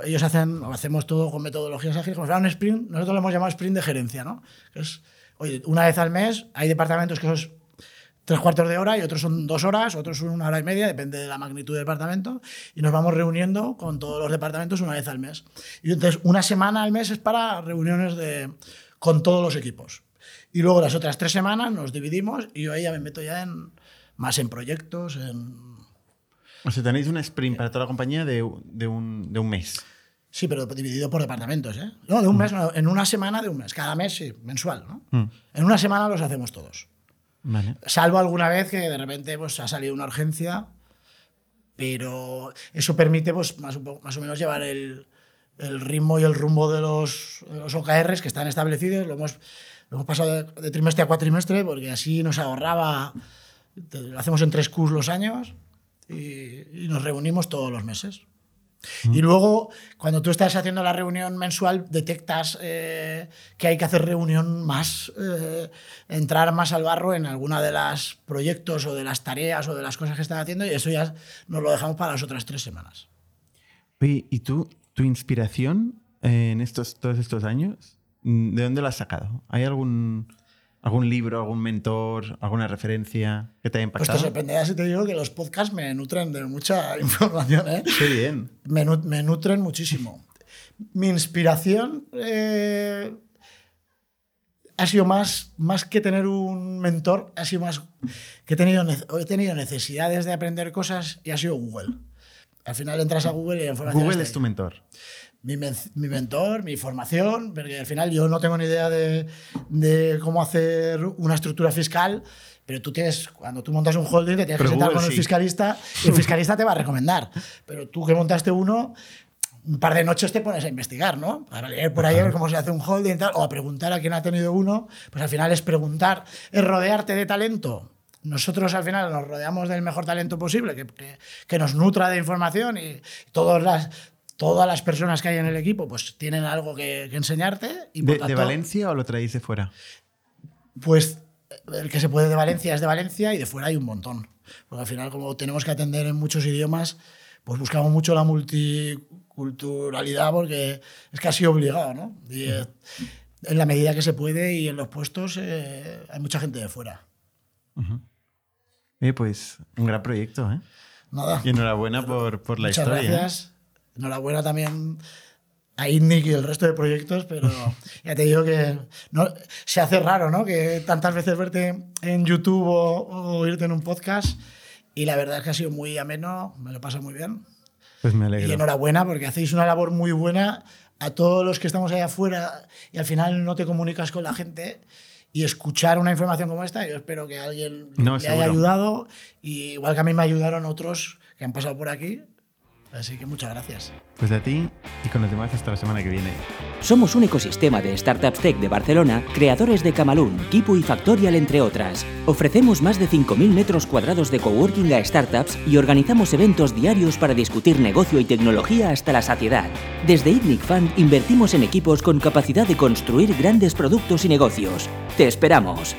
Ellos hacen, o hacemos todo con metodologías ágiles, como si fuera un sprint, nosotros lo hemos llamado sprint de gerencia, ¿no? Es, oye, una vez al mes hay departamentos que son tres cuartos de hora y otros son dos horas, otros son una hora y media, depende de la magnitud del departamento, y nos vamos reuniendo con todos los departamentos una vez al mes. Y entonces una semana al mes es para reuniones de, con todos los equipos. Y luego las otras tres semanas nos dividimos y yo ahí ya me meto ya en más en proyectos, en... O sea, tenéis un sprint para toda la compañía de, de un, de un mes. Sí, pero dividido por departamentos, ¿eh? No, de un mes, no, en una semana de un mes. Cada mes, sí, mensual, ¿no? Mm. En una semana los hacemos todos. Vale. Salvo alguna vez que de repente pues, ha salido una urgencia, pero eso permite pues, más, más o menos llevar el, el ritmo y el rumbo de los, de los OKRs que están establecidos. Lo hemos, lo hemos pasado de, de trimestre a cuatrimestre porque así nos ahorraba, lo hacemos en tres Qs los años y, y nos reunimos todos los meses. Y luego, cuando tú estás haciendo la reunión mensual, detectas eh, que hay que hacer reunión más, eh, entrar más al barro en alguna de las proyectos o de las tareas o de las cosas que están haciendo y eso ya nos lo dejamos para las otras tres semanas. ¿y tú, tu inspiración en estos, todos estos años, mm, de dónde la has sacado? ¿Hay algún, algún libro, algún mentor, alguna referencia que te haya Pues te impactado? sorprenderá si te digo que los podcasts me nutren de mucha *laughs* información. ¿eh? Qué bien. me, nu- me nutren muchísimo. Mi inspiración eh, ha sido más, más que tener un mentor, ha sido más que he tenido, he tenido necesidades de aprender cosas y ha sido Google. Al final entras a Google y la información Google es ahí. tu mentor. Mi, mi mentor, mi formación, porque al final yo no tengo ni idea de, de cómo hacer una estructura fiscal, pero tú tienes, cuando tú montas un holding, te tienes Pero que sentar Google con el sí. fiscalista y el fiscalista te va a recomendar. Pero tú que montaste uno, un par de noches te pones a investigar, ¿no? A leer por ahí a ver cómo se hace un holding y tal, o a preguntar a quién ha tenido uno. Pues al final es preguntar, es rodearte de talento. Nosotros al final nos rodeamos del mejor talento posible, que, que- que nos nutra de información y todas las, todas las personas que hay en el equipo pues tienen algo que, que enseñarte. Y ¿De, de Valencia o lo traéis de fuera? Pues el que se puede de Valencia es de Valencia y de fuera hay un montón. Porque al final, como tenemos que atender en muchos idiomas, pues buscamos mucho la multiculturalidad porque es casi obligado, ¿no? Y, eh, en la medida que se puede y en los puestos eh, hay mucha gente de fuera. Eh, pues un gran proyecto, ¿eh? Nada. Y enhorabuena por, por la Muchas historia. ¿eh? gracias. Enhorabuena también a INNIC y el resto de proyectos, pero *laughs* ya te digo que no, se hace raro, ¿no? Que tantas veces verte en YouTube o, o oírte en un podcast y la verdad es que ha sido muy ameno, me lo paso muy bien. Pues me Y alegro. enhorabuena porque hacéis una labor muy buena a todos los que estamos allá afuera y al final no te comunicas con la gente y escuchar una información como esta, yo espero que alguien No, le haya seguro. ayudado y igual que a mí me ayudaron otros que han pasado por aquí. Así que muchas gracias. Pues a ti y con los demás hasta la semana que viene. Somos un ecosistema de startups tech de Barcelona, creadores de Camalún, Kipu y Factorial, entre otras. Ofrecemos más de 5.000 metros cuadrados de coworking a startups y organizamos eventos diarios para discutir negocio y tecnología hasta la saciedad. Desde ITNIC Fund invertimos en equipos con capacidad de construir grandes productos y negocios. ¡Te esperamos!